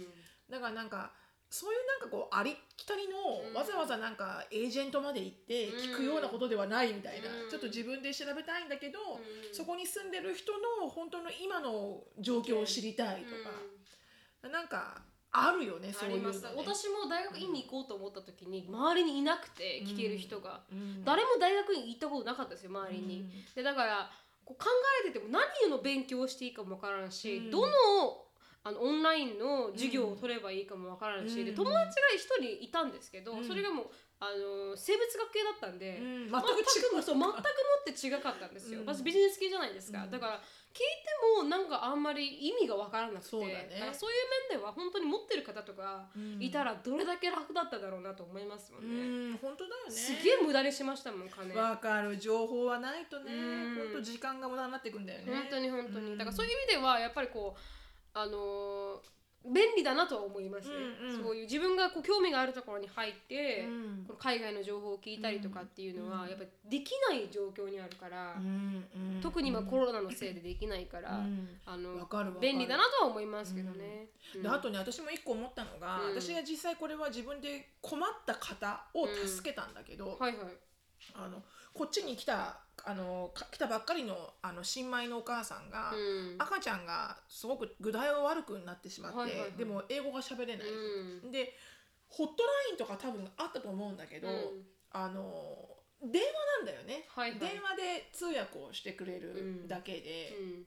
Speaker 1: うん。
Speaker 2: だからなんかそういうなんかこうありきたりの、
Speaker 1: うん。
Speaker 2: わざわざなんかエージェントまで行って
Speaker 1: うん。
Speaker 2: 聞くようなことではないみたいな、
Speaker 1: うん。
Speaker 2: ちょっと自分で調べたいんだけど、
Speaker 1: うん。
Speaker 2: そこに住んでる人の本当の今の状況を知りたいとか、なんかあるよねそういうの、ね。
Speaker 1: ありました、私も大学院に行こうと思った時に周りにいなくて聞ける人が、
Speaker 2: うん。
Speaker 1: 誰も大学院行ったことなかったですよ周りに、
Speaker 2: うん。
Speaker 1: でだからこう考えてても何の勉強をしていいかもわからんし、
Speaker 2: うん。
Speaker 1: どのあのオンラインの授業を取ればいいかもわからんし、で
Speaker 2: うん。
Speaker 1: 友達が一人いたんですけど、
Speaker 2: うん。
Speaker 1: それがもうあの生物学系だったんで、
Speaker 2: うん全く
Speaker 1: そう全くもって違かったんですよ、
Speaker 2: うん。
Speaker 1: 私ビジネス系じゃないですか、
Speaker 2: うん。
Speaker 1: だから聞いてもなんかあんまり意味がわからなくて
Speaker 2: そうだね。
Speaker 1: からそういう面では本当に持ってる方とかいたらどれだけ楽だっただろうなと思いますも
Speaker 2: うん
Speaker 1: ね、
Speaker 2: ん本当だよね。
Speaker 1: すげえ無駄にしましたもん金。
Speaker 2: わかる。情報はないとね。
Speaker 1: うん。
Speaker 2: 本当時間が無駄になっていくんだよね。
Speaker 1: 本当に本当に、
Speaker 2: うん。
Speaker 1: だからそういう意味ではやっぱりこうあのー便利だなとは思います。ね、
Speaker 2: うんうん。
Speaker 1: そういう自分がこう興味があるところに入って、
Speaker 2: うん。
Speaker 1: この海外の情報を聞いたりとかっていうのは、
Speaker 2: うん。
Speaker 1: やっぱりできない状況にあるから、
Speaker 2: うんうん。
Speaker 1: 特に今コロナのせいでできないから、
Speaker 2: うん。
Speaker 1: あの便利だなとは思いますけどね。うん。
Speaker 2: であとね私も一個思ったのが、
Speaker 1: うん。
Speaker 2: 私が実際これは自分で困った方を助けたんだけど、
Speaker 1: はいはい。
Speaker 2: あのこっちに来たあのか来たばっかりのあの新米のお母さんが、
Speaker 1: うん。
Speaker 2: 赤ちゃんがすごく具合悪くなってしまって、
Speaker 1: はいはいはい。
Speaker 2: でも英語が喋れない、
Speaker 1: うん。
Speaker 2: でホットラインとか多分あったと思うんだけど、
Speaker 1: うん。
Speaker 2: あの電話なんだよね、
Speaker 1: はいはい。
Speaker 2: 電話で通訳をしてくれるだけで、
Speaker 1: うん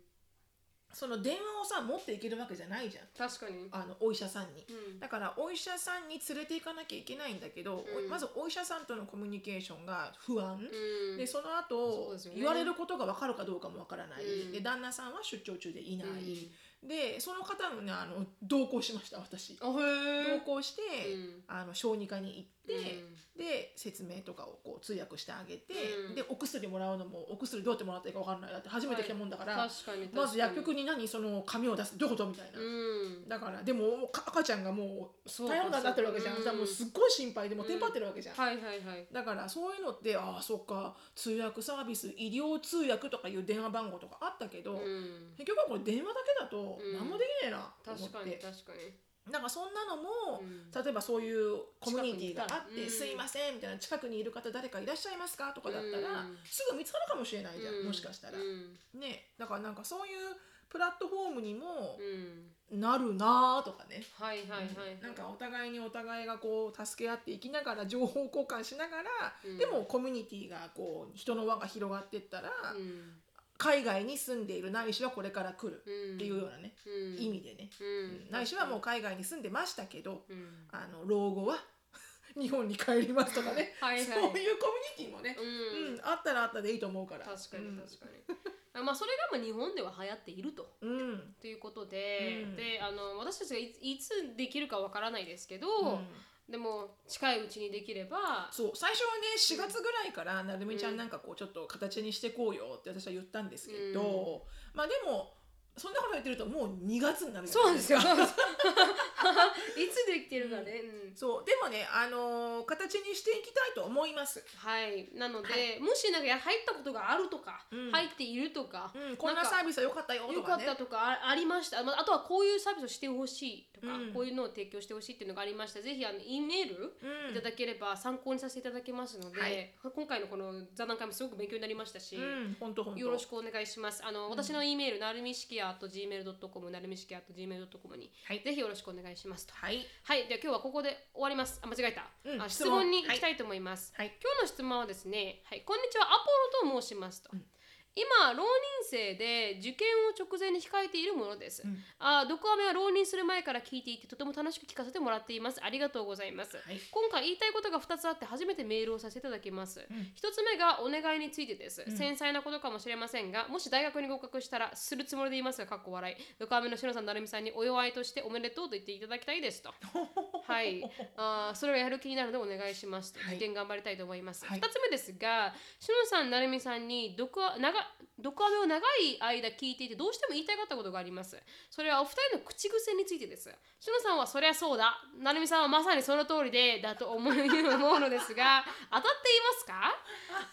Speaker 2: その電話をさ持っていけるわけじゃないじゃん。
Speaker 1: 確かに。
Speaker 2: あのお医者さんに。
Speaker 1: うん。
Speaker 2: だからお医者さんに連れて行かなきゃいけないんだけど、
Speaker 1: うん。
Speaker 2: まずお医者さんとのコミュニケーションが不安、
Speaker 1: うん。
Speaker 2: でその後
Speaker 1: そね。
Speaker 2: 言われることが分かるかどうかも分からない、
Speaker 1: うん。
Speaker 2: で旦那さんは出張中でいない、
Speaker 1: うん。
Speaker 2: でその方のねあの同行しました私。同行して、
Speaker 1: うん。
Speaker 2: あの小児科に行って、
Speaker 1: うん
Speaker 2: で説明とかをこう通訳してあげて、
Speaker 1: うん
Speaker 2: でお薬もらうのもお薬どうやってもらっていいか分かんないだって初めて来たもんだから、
Speaker 1: 確かに確かに。
Speaker 2: まず薬局に何その紙を出すどういうことみたいな、
Speaker 1: うん。
Speaker 2: だからでもか赤ちゃんがもう
Speaker 1: そうか
Speaker 2: 大変なになってるわけじゃん、
Speaker 1: そう
Speaker 2: だからもうすっごい心配でもうテンパってるわけじゃん、
Speaker 1: はいはいはい。
Speaker 2: だからそういうのってああそっか通訳サービス医療通訳とかいう電話番号とかあったけど、
Speaker 1: うん。
Speaker 2: 結局はこれ電話だけだと
Speaker 1: うん
Speaker 2: 何もできねえなと思
Speaker 1: 確かに
Speaker 2: って、
Speaker 1: 確かに。
Speaker 2: なんかそんなのも、
Speaker 1: うん
Speaker 2: 例えばそういうコミュニティがあって「
Speaker 1: 近くにいたらうん
Speaker 2: すいません」みたいな「近くにいる方誰かいらっしゃいますか?」とかだったら、
Speaker 1: うん
Speaker 2: すぐ見つかるかもしれないじゃん、
Speaker 1: うん
Speaker 2: もしかしたら。
Speaker 1: うん
Speaker 2: ねだからなんかそういうプラットフォームにも
Speaker 1: うん。
Speaker 2: なるなーとかね。
Speaker 1: はいはいはい。
Speaker 2: なんかお互いにお互いがこう助け合っていきながら情報交換しながら、
Speaker 1: うん
Speaker 2: でもコミュニティがこう人の輪が広がっていったら、
Speaker 1: うん。
Speaker 2: 海外に住んでいるないしはこれから来る
Speaker 1: うん。
Speaker 2: っていうようなね、
Speaker 1: うん。
Speaker 2: 意味でね、
Speaker 1: うん。
Speaker 2: ないしはもう海外に住んでましたけど
Speaker 1: うん。
Speaker 2: あの老後は 日本に帰りますとかね、
Speaker 1: はいはい。
Speaker 2: そういうコミュニティもね、
Speaker 1: う
Speaker 2: うんんあったらあったでいいと思うから。
Speaker 1: 確かに確かに、まあそれがまあ日本では流行っていると。
Speaker 2: うん、うん
Speaker 1: ということで,、
Speaker 2: うん。
Speaker 1: であの私たちがいつできるかわからないですけど、
Speaker 2: うん
Speaker 1: でも近いうちにできれば。
Speaker 2: そう最初はね4月ぐらいからなるみちゃんなんかこうちょっと形にしてこうよって私は言ったんですけど、まあでもそんなこと言ってるともう2月になるじゃない
Speaker 1: そうですよ。
Speaker 2: か
Speaker 1: いつできてるかね。うん。
Speaker 2: そう。でもねあのー形にしていきたいと思います、
Speaker 1: はい、なので、
Speaker 2: はい。
Speaker 1: もしなんかや入ったことがあるとか、
Speaker 2: うん。
Speaker 1: 入っているとか、
Speaker 2: うん、こんなサービスは良かったよと
Speaker 1: よかったとかあありました、まあ、あとはこういうサービスをしてほしいとか、
Speaker 2: うん。
Speaker 1: こういうのを提供してほしいっていうのがありました。らぜひあの E メール
Speaker 2: うん。
Speaker 1: いただければ参考にさせていただけますので、
Speaker 2: はい。
Speaker 1: 今回のこの座談会もすごく勉強になりましたし、
Speaker 2: うん、本当本当。
Speaker 1: よろしくお願いします。あの、私の E メールなるみしきや gmail.com なるみしきや gmail.com に、
Speaker 2: はい
Speaker 1: ぜひよろしくお願いしますと。
Speaker 2: はい
Speaker 1: はい、では今日はここで終わります。あ、間違えた。
Speaker 2: うん
Speaker 1: あ質
Speaker 2: 質問
Speaker 1: 問に行きたいと思います。
Speaker 2: はい
Speaker 1: 今日の質問はですね、はい、こんにちは、アポロと申しますと。今、浪人生で受験を直前に控えているものです。
Speaker 2: ん
Speaker 1: あ、ドクアメは浪人する前から聞いていて、とても楽しく聞かせてもらっています。ありがとうございます。
Speaker 2: はい
Speaker 1: 今回言いたいことが2つあって、初めてメールをさせていただきます。
Speaker 2: ん
Speaker 1: 1つ目がお願いについてです。繊細なことかもしれませんが、もし大学に合格したら、するつもりでいますが、か？っこ笑い。ドクアメのしのさん、なるみさんにお祝いとしておめでとうと言っていただきたいですと。はい、あーそれがやる気になるのでお願いしますと、
Speaker 2: はい
Speaker 1: 受験頑張りたいと思います、
Speaker 2: はい
Speaker 1: 2つ目ですがしのさんなるみさんに毒あ長毒アメを長い間聞いていてどうしても言いたかったことがあります。それはお二人の口癖についてです。しのさんはそりゃそうだ。なるみさんはまさにその通りでだと思うのですが 当たっていますか？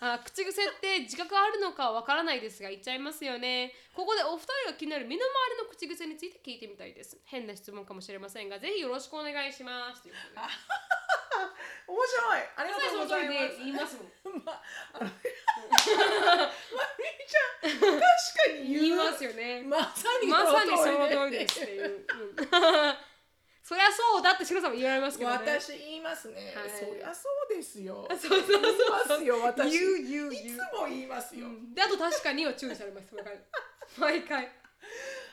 Speaker 1: あ口癖って自覚あるのかわからないですが言っちゃいますよね。ここでお二人が気になる身の回りの口癖について聞いてみたいです。変な質問かもしれませんがぜひよろしくお願いします。ということで。
Speaker 2: 面白い。ありがとうございま
Speaker 1: です言いますもん。
Speaker 2: まあのまみちゃん確かに言
Speaker 1: いますよね。
Speaker 2: まさに
Speaker 1: まさにその
Speaker 2: 通り
Speaker 1: ですっていう。うん。そりゃそうだって白さんも言われますけどね。
Speaker 2: 私言いますね、
Speaker 1: はい。
Speaker 2: そりゃそうですよ。
Speaker 1: そうそうそう
Speaker 2: 言いますよ私。
Speaker 1: 言う言う
Speaker 2: い
Speaker 1: 言う。
Speaker 2: つも言いますよ、
Speaker 1: うん。であと確かには注意されます。毎回。毎回。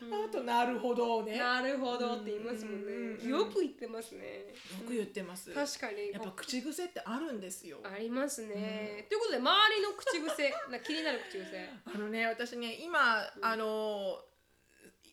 Speaker 2: あとなるほどねよ
Speaker 1: なるほどって言いますもん
Speaker 2: うん
Speaker 1: ね。よく言ってますね。
Speaker 2: く言ってます、
Speaker 1: 確かに
Speaker 2: やっぱ口癖ってあるんですよ
Speaker 1: ありますね。ということで周りの口癖、な気になる口癖。
Speaker 2: あのね私ね今、あの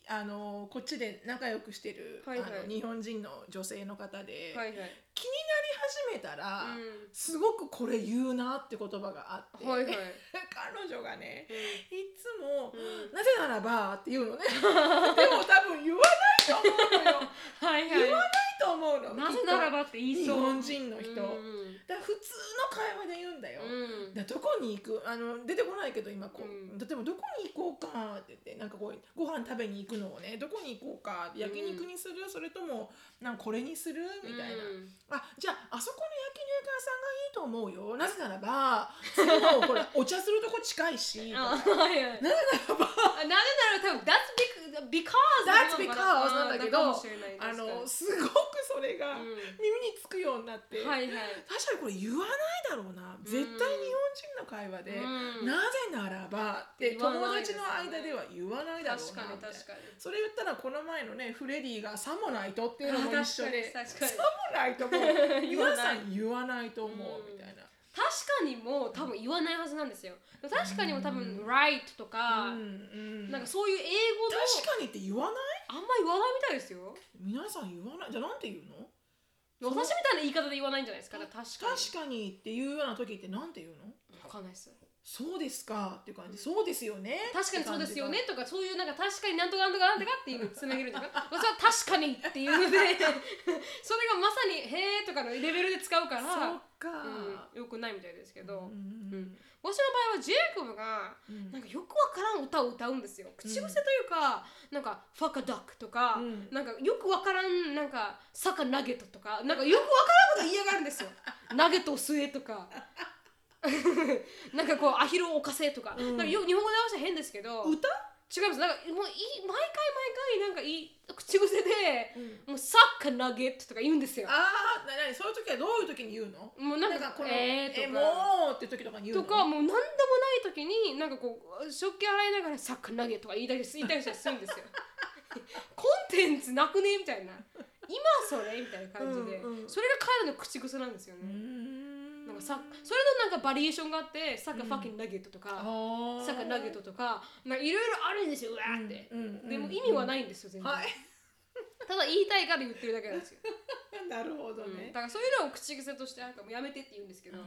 Speaker 2: あのこっちで仲良くしてる、
Speaker 1: はいはい
Speaker 2: あの日本人の女性の方で、
Speaker 1: はいはい。
Speaker 2: 気になり始めたら、
Speaker 1: うん。
Speaker 2: すごくこれ言うなって言葉があって、
Speaker 1: はいはい。
Speaker 2: 彼女がね、
Speaker 1: うん。
Speaker 2: いつも、
Speaker 1: うん。
Speaker 2: なぜならばって言うのね。でも多分言わないと思うのよ。
Speaker 1: はい
Speaker 2: 言わ
Speaker 1: は
Speaker 2: ないと思うの。
Speaker 1: い。なぜならばって言いそう。
Speaker 2: 日本人の人、
Speaker 1: うん
Speaker 2: だ普通の会話で言うんだよ、
Speaker 1: うん。
Speaker 2: だどこに行く？あの出てこないけど今こう、
Speaker 1: うん。
Speaker 2: 例えばどこに行こうかって言ってなんかこうご飯食べに行くのをねどこに行こうか焼肉にする、それともなんかこれにする？みたいな、
Speaker 1: うん。
Speaker 2: あじゃああそこの焼肉屋さんがいいと思うよ。なぜならば それもほらお茶するとこ近いし。なぜならば。
Speaker 1: あなぜなら多分 that's because
Speaker 2: That's because なんだけどあの
Speaker 1: 確
Speaker 2: すごくそれが
Speaker 1: うん。
Speaker 2: 耳につくようになって、
Speaker 1: かにはいはい。
Speaker 2: 確かにこれ言わないだろうな。絶対日本人の会話で、
Speaker 1: うん。
Speaker 2: なぜならばって友達の間では言わないだろう
Speaker 1: 確かに確かに。
Speaker 2: それ言ったらこの前のねフレディがさもないとっていうのも一緒で
Speaker 1: あ確かに確
Speaker 2: さも 皆さん言わないと思うみたいな。
Speaker 1: 確かにもう多分言わないはずなんですよ。確かにも多分 right とか、
Speaker 2: うんうん。
Speaker 1: なんかそういう英語の
Speaker 2: 確かにって言わない？
Speaker 1: あんま言わないみたいですよ。
Speaker 2: 皆さん言わない？じゃあなんて言うの？
Speaker 1: 私みたいな言い方で言わないんじゃないですか。確かに。
Speaker 2: 確かにっていうような時ってなんて言うの？
Speaker 1: わかんないです。
Speaker 2: そうですかっていう感じ。そうですよね。
Speaker 1: 確かにそうですよねとかそういうなんか確かになんとかなんとかなんとかっていうつなげるとか。私は確かにっていうので それがまさに「へーとかのレベルで使うから
Speaker 2: か、
Speaker 1: うん、よくないみたいですけど、
Speaker 2: うんうん
Speaker 1: 私の場合はジェイコブが
Speaker 2: うん。
Speaker 1: なんかよくわからん歌を歌うんですよ。口癖というか、なんか「ファカダック」とか、
Speaker 2: うん。
Speaker 1: なんかよくわからんなんか「サカナゲット」とかなんかよくわからんこと言いやがるんですよ。ナゲットを吸えとか。なんかこうアヒルを犯せとか,、
Speaker 2: うん。
Speaker 1: なんかよ日本語で合わせたら変ですけど。
Speaker 2: 歌？
Speaker 1: 違います。なんかもうい毎回毎回なんかいい口癖で、
Speaker 2: うん。
Speaker 1: もうサッカーナゲットとか言うんですよ。
Speaker 2: ああなに？そういう時はどういう時に言うの？
Speaker 1: もうなんか
Speaker 2: この
Speaker 1: えーとか。
Speaker 2: えもうって時とかに言うの？
Speaker 1: とかもう何でもない時になんかこう食器洗いながらサッカーナゲットとか言いたり言いたりしたりするんですよ。コンテンツなくね？みたいな。今それ？みたいな感じで、
Speaker 2: うんうん。
Speaker 1: それが彼の口癖なんですよね、
Speaker 2: ん
Speaker 1: なんかさそれのなんかバリエーションがあってサッカーファッキンナゲットとか、サッカーナゲットとかいろいろあるんですようわーって、でも意味はないいんですよ全然、
Speaker 2: はい。
Speaker 1: ただ言いたいから言ってるだけなんですよ、
Speaker 2: なるほど
Speaker 1: うん。
Speaker 2: ね
Speaker 1: だからそういうのを口癖としてなんかもうやめてって言うんですけど、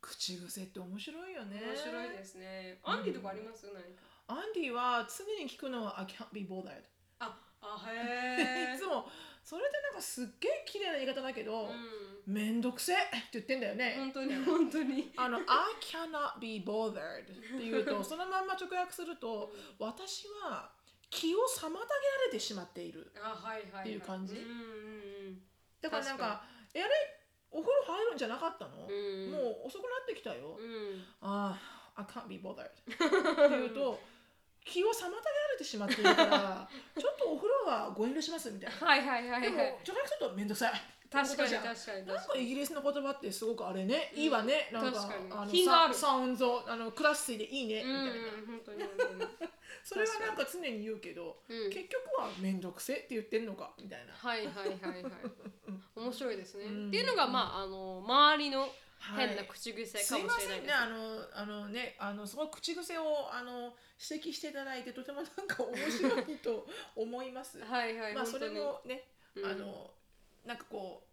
Speaker 2: 口癖って面白いよね。
Speaker 1: 面白いですね。アンディとかあります？何か。
Speaker 2: アンディは常に聞くのは I can't be bothered
Speaker 1: ああへ
Speaker 2: いつもそれってなんかすっげえ綺麗な言い方だけど、
Speaker 1: うん。
Speaker 2: めんどくせえって言ってんだよね、
Speaker 1: 本当に本当に。
Speaker 2: あの I cannot be bothered っていうと そのまんま直訳すると私は気を妨げられてしまっている。
Speaker 1: あはいはい、はい、
Speaker 2: っていう感じ。
Speaker 1: うんうん
Speaker 2: だからなんかえあれお風呂入るんじゃなかったの、
Speaker 1: うん。
Speaker 2: もう遅くなってきたよ、ああ I can't be bothered っていうと気を妨げられてしまっているから ちょっとお風呂はご遠慮しますみたいな。
Speaker 1: はいはいはい
Speaker 2: でも
Speaker 1: はい。
Speaker 2: 直訳するとめんどくさい。
Speaker 1: 確かに確かに
Speaker 2: なん
Speaker 1: 確か
Speaker 2: イギリスの言葉ってすごくあれね、いいわね。なんかあの
Speaker 1: 品がある。
Speaker 2: ササウンドあのクラッシーでいいね、
Speaker 1: うん
Speaker 2: みたいな。
Speaker 1: 本当に。本当に
Speaker 2: それはなんか常に言うけど、
Speaker 1: うん。
Speaker 2: 結局はめんどくせって言ってんのか？みたいな、
Speaker 1: はいはいはいはい。面白いですね、
Speaker 2: うん。
Speaker 1: っていうのがまああの周りの
Speaker 2: はい
Speaker 1: 変な口癖
Speaker 2: す
Speaker 1: かも
Speaker 2: いませんね
Speaker 1: しれないです、
Speaker 2: あのあのねあのすごい口癖をあの指摘していただいてとてもなんか面白いと思います。
Speaker 1: はいはい
Speaker 2: まあそれもね、
Speaker 1: うん。
Speaker 2: あのなんかこう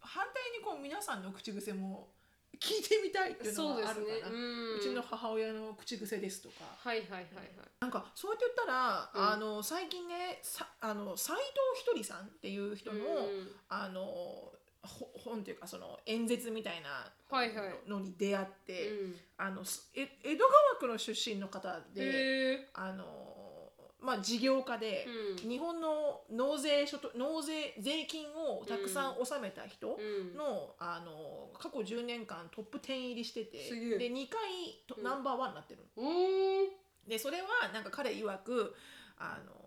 Speaker 2: 反対にこう皆さんの口癖も聞いてみたいっていうのがあるかな。
Speaker 1: うん。
Speaker 2: うちの母親の口癖ですとか。
Speaker 1: はいはいはいはい。
Speaker 2: なんかそうやって言ったら、
Speaker 1: うん。
Speaker 2: あの最近ねさあの斉藤ひとりさんっていう人の、
Speaker 1: うん。
Speaker 2: あのほ本っていうかその演説みたいなのに出会って、
Speaker 1: うん。
Speaker 2: あの江戸川区の出身の方で、あのまあ事業家で、
Speaker 1: うん。
Speaker 2: 日本の納税所得納税税金をたくさん納めた人
Speaker 1: うん。
Speaker 2: の,、あの過去10年間トップ10入りしててで2回ナンバーワンになってるでそれはなんか彼曰くあの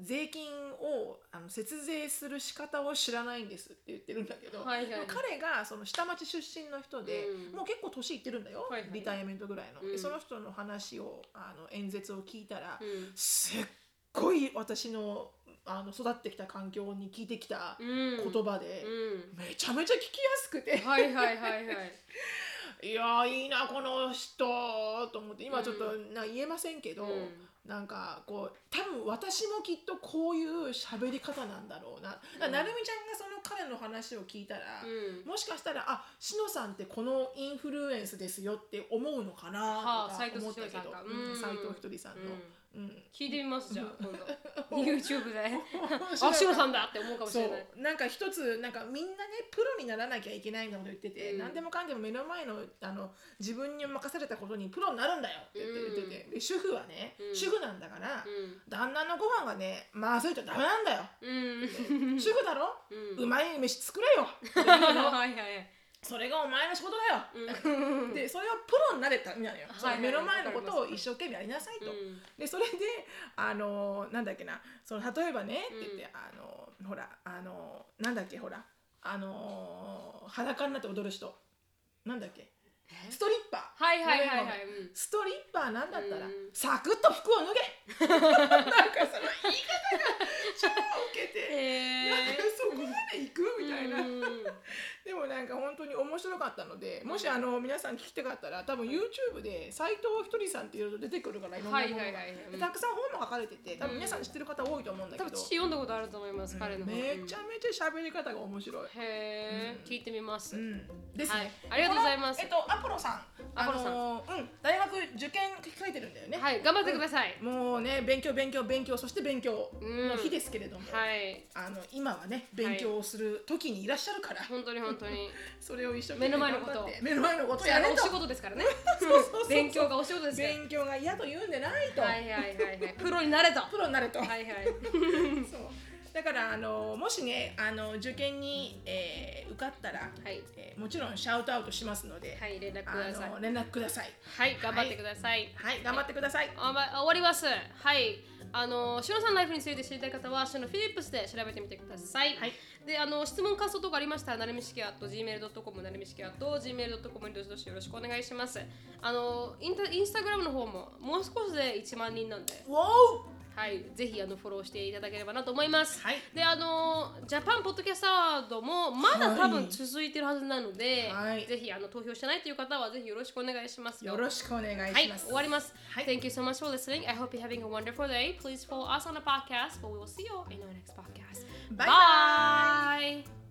Speaker 2: 税金をあの節税する仕方を知らないんですって言ってるんだけど、
Speaker 1: はいはい。
Speaker 2: 彼がその下町出身の人で、
Speaker 1: うん。
Speaker 2: もう結構年いってるんだよ、
Speaker 1: はいはい。
Speaker 2: リタイアメントぐらいの、
Speaker 1: うん。
Speaker 2: でその人の話をあの演説を聞いたら、
Speaker 1: うん。
Speaker 2: すっごい私のあの育ってきた環境に聞いてきた
Speaker 1: うん。
Speaker 2: 言葉で、
Speaker 1: うん。
Speaker 2: めちゃめちゃ聞きやすくて、
Speaker 1: はいはいはいはい。
Speaker 2: いやーいいなこの人と思って今ちょっとな言えませんけど、
Speaker 1: うん
Speaker 2: なんかこう多分私もきっとこういう喋り方なんだろうな、
Speaker 1: うん。
Speaker 2: なるみちゃんがその彼の話を聞いたら、
Speaker 1: うん。
Speaker 2: もしかしたらあしのさんってこのインフルエンスですよって思うのか
Speaker 1: は
Speaker 2: なとか思ったけど。
Speaker 1: ひとりさんか
Speaker 2: うん
Speaker 1: うん。
Speaker 2: 斉藤ひとりさんの、
Speaker 1: 聞いてみますじゃあ。今度。YouTube で。
Speaker 2: 面
Speaker 1: あ
Speaker 2: 白い。
Speaker 1: シロさんだって思うかもし
Speaker 2: そ
Speaker 1: れない。う。
Speaker 2: なんか一つなんかみんなねプロにならなきゃいけないみたいなこと言ってて、
Speaker 1: うん。
Speaker 2: 何でもかんでも目の前のあの自分に任されたことにプロになるんだよって言って,、て。てで主婦はね、
Speaker 1: うん。
Speaker 2: 主婦なんだから、
Speaker 1: うん。
Speaker 2: 旦那のご飯がねまずいとダメなんだよ、
Speaker 1: うん。
Speaker 2: 主婦だろ、
Speaker 1: うん。
Speaker 2: うまい飯作れよ。っていうの。
Speaker 1: はいはいはい
Speaker 2: それがお前の仕事だよ、
Speaker 1: うん。
Speaker 2: でそれはプロになれたみたいなのよ、
Speaker 1: はいはい
Speaker 2: 目の前のことを一生懸命やりなさいと、
Speaker 1: うん。
Speaker 2: でそれであのなんだっけな。その例えばね、
Speaker 1: うん。
Speaker 2: って言ってあのほらあのなんだっけほら。あの裸になって踊る人。なんだっけ。
Speaker 1: え？
Speaker 2: ストリッパー。
Speaker 1: はいはいはいはい。うん。
Speaker 2: ストリッパーなんだったら、
Speaker 1: うん。
Speaker 2: サクッと服を脱げ。なんかその言い方が超ウケて、
Speaker 1: へ
Speaker 2: なんかそこまで行くみたいな、
Speaker 1: うん
Speaker 2: でもなんか本当に面白かったのでもしあの皆さん聞きたかったら多分 YouTube で斎藤ひとりさんっていうと出てくるからいろんなものが、
Speaker 1: はいはいはいはい。
Speaker 2: でたくさん本も書かれてて多分皆さん知ってる方多いと思うんだけど、
Speaker 1: 多分父読んだことあると思います彼の本
Speaker 2: めちゃめちゃ喋り方が面白い、
Speaker 1: へえ
Speaker 2: うん。
Speaker 1: 聞いてみます。
Speaker 2: うん、ですね、
Speaker 1: はい。ありがとうございます。
Speaker 2: えっとアポロさん。
Speaker 1: アポロさん。
Speaker 2: あのーうん。大学受験書いてるんだよね、
Speaker 1: はい。頑張ってください。
Speaker 2: もうね勉強勉強勉強。そして勉強の日ですけれども、
Speaker 1: はい。
Speaker 2: あの今はね勉強をする時にいらっしゃるから、
Speaker 1: 本当に本当に。
Speaker 2: それを一生懸命
Speaker 1: 目の前のこと。
Speaker 2: 目の前のことをやれと。
Speaker 1: お仕事ですからね。勉強がお仕事ですから。
Speaker 2: 勉強が嫌と言うんでないと、
Speaker 1: はいはいはいはい。プロになれと。は
Speaker 2: プロになれと、
Speaker 1: いはい。
Speaker 2: そう。だからあのもしねあの受験に、えー受かったら、
Speaker 1: はい。
Speaker 2: えーもちろんシャウトアウトしますので、
Speaker 1: はい連絡く
Speaker 2: あ
Speaker 1: ださい。
Speaker 2: の連絡ください。
Speaker 1: はい頑張ってください。
Speaker 2: はい。頑張ってください、
Speaker 1: あま終わります。はい。あのシノさんライフについて知りたい方はシノフィリップスで調べてみてください、
Speaker 2: はい
Speaker 1: であの質問感想とかありましたらなるみしきあと gmail.com なるみしきあと gmail.com にどしどしよろしくお願いします。あのインタインスタグラムの方ももう少しで1万人なんで。
Speaker 2: わお！
Speaker 1: はい、ぜひあのフォローしていただければなと思います。
Speaker 2: はい
Speaker 1: で、あのジャパンポッドキャストアワードもまだ多分続いてるはずなので、
Speaker 2: はい
Speaker 1: ぜひあの投票してないという方はぜひよろしくお願いしますよ。
Speaker 2: よろしくお願い
Speaker 1: はい
Speaker 2: しま、す。
Speaker 1: 終わります。
Speaker 2: はい
Speaker 1: Thank you so much for listening. I hope you're having a wonderful day. Please follow us on the podcast, but we will see you in our next podcast.
Speaker 2: Bye
Speaker 1: bye.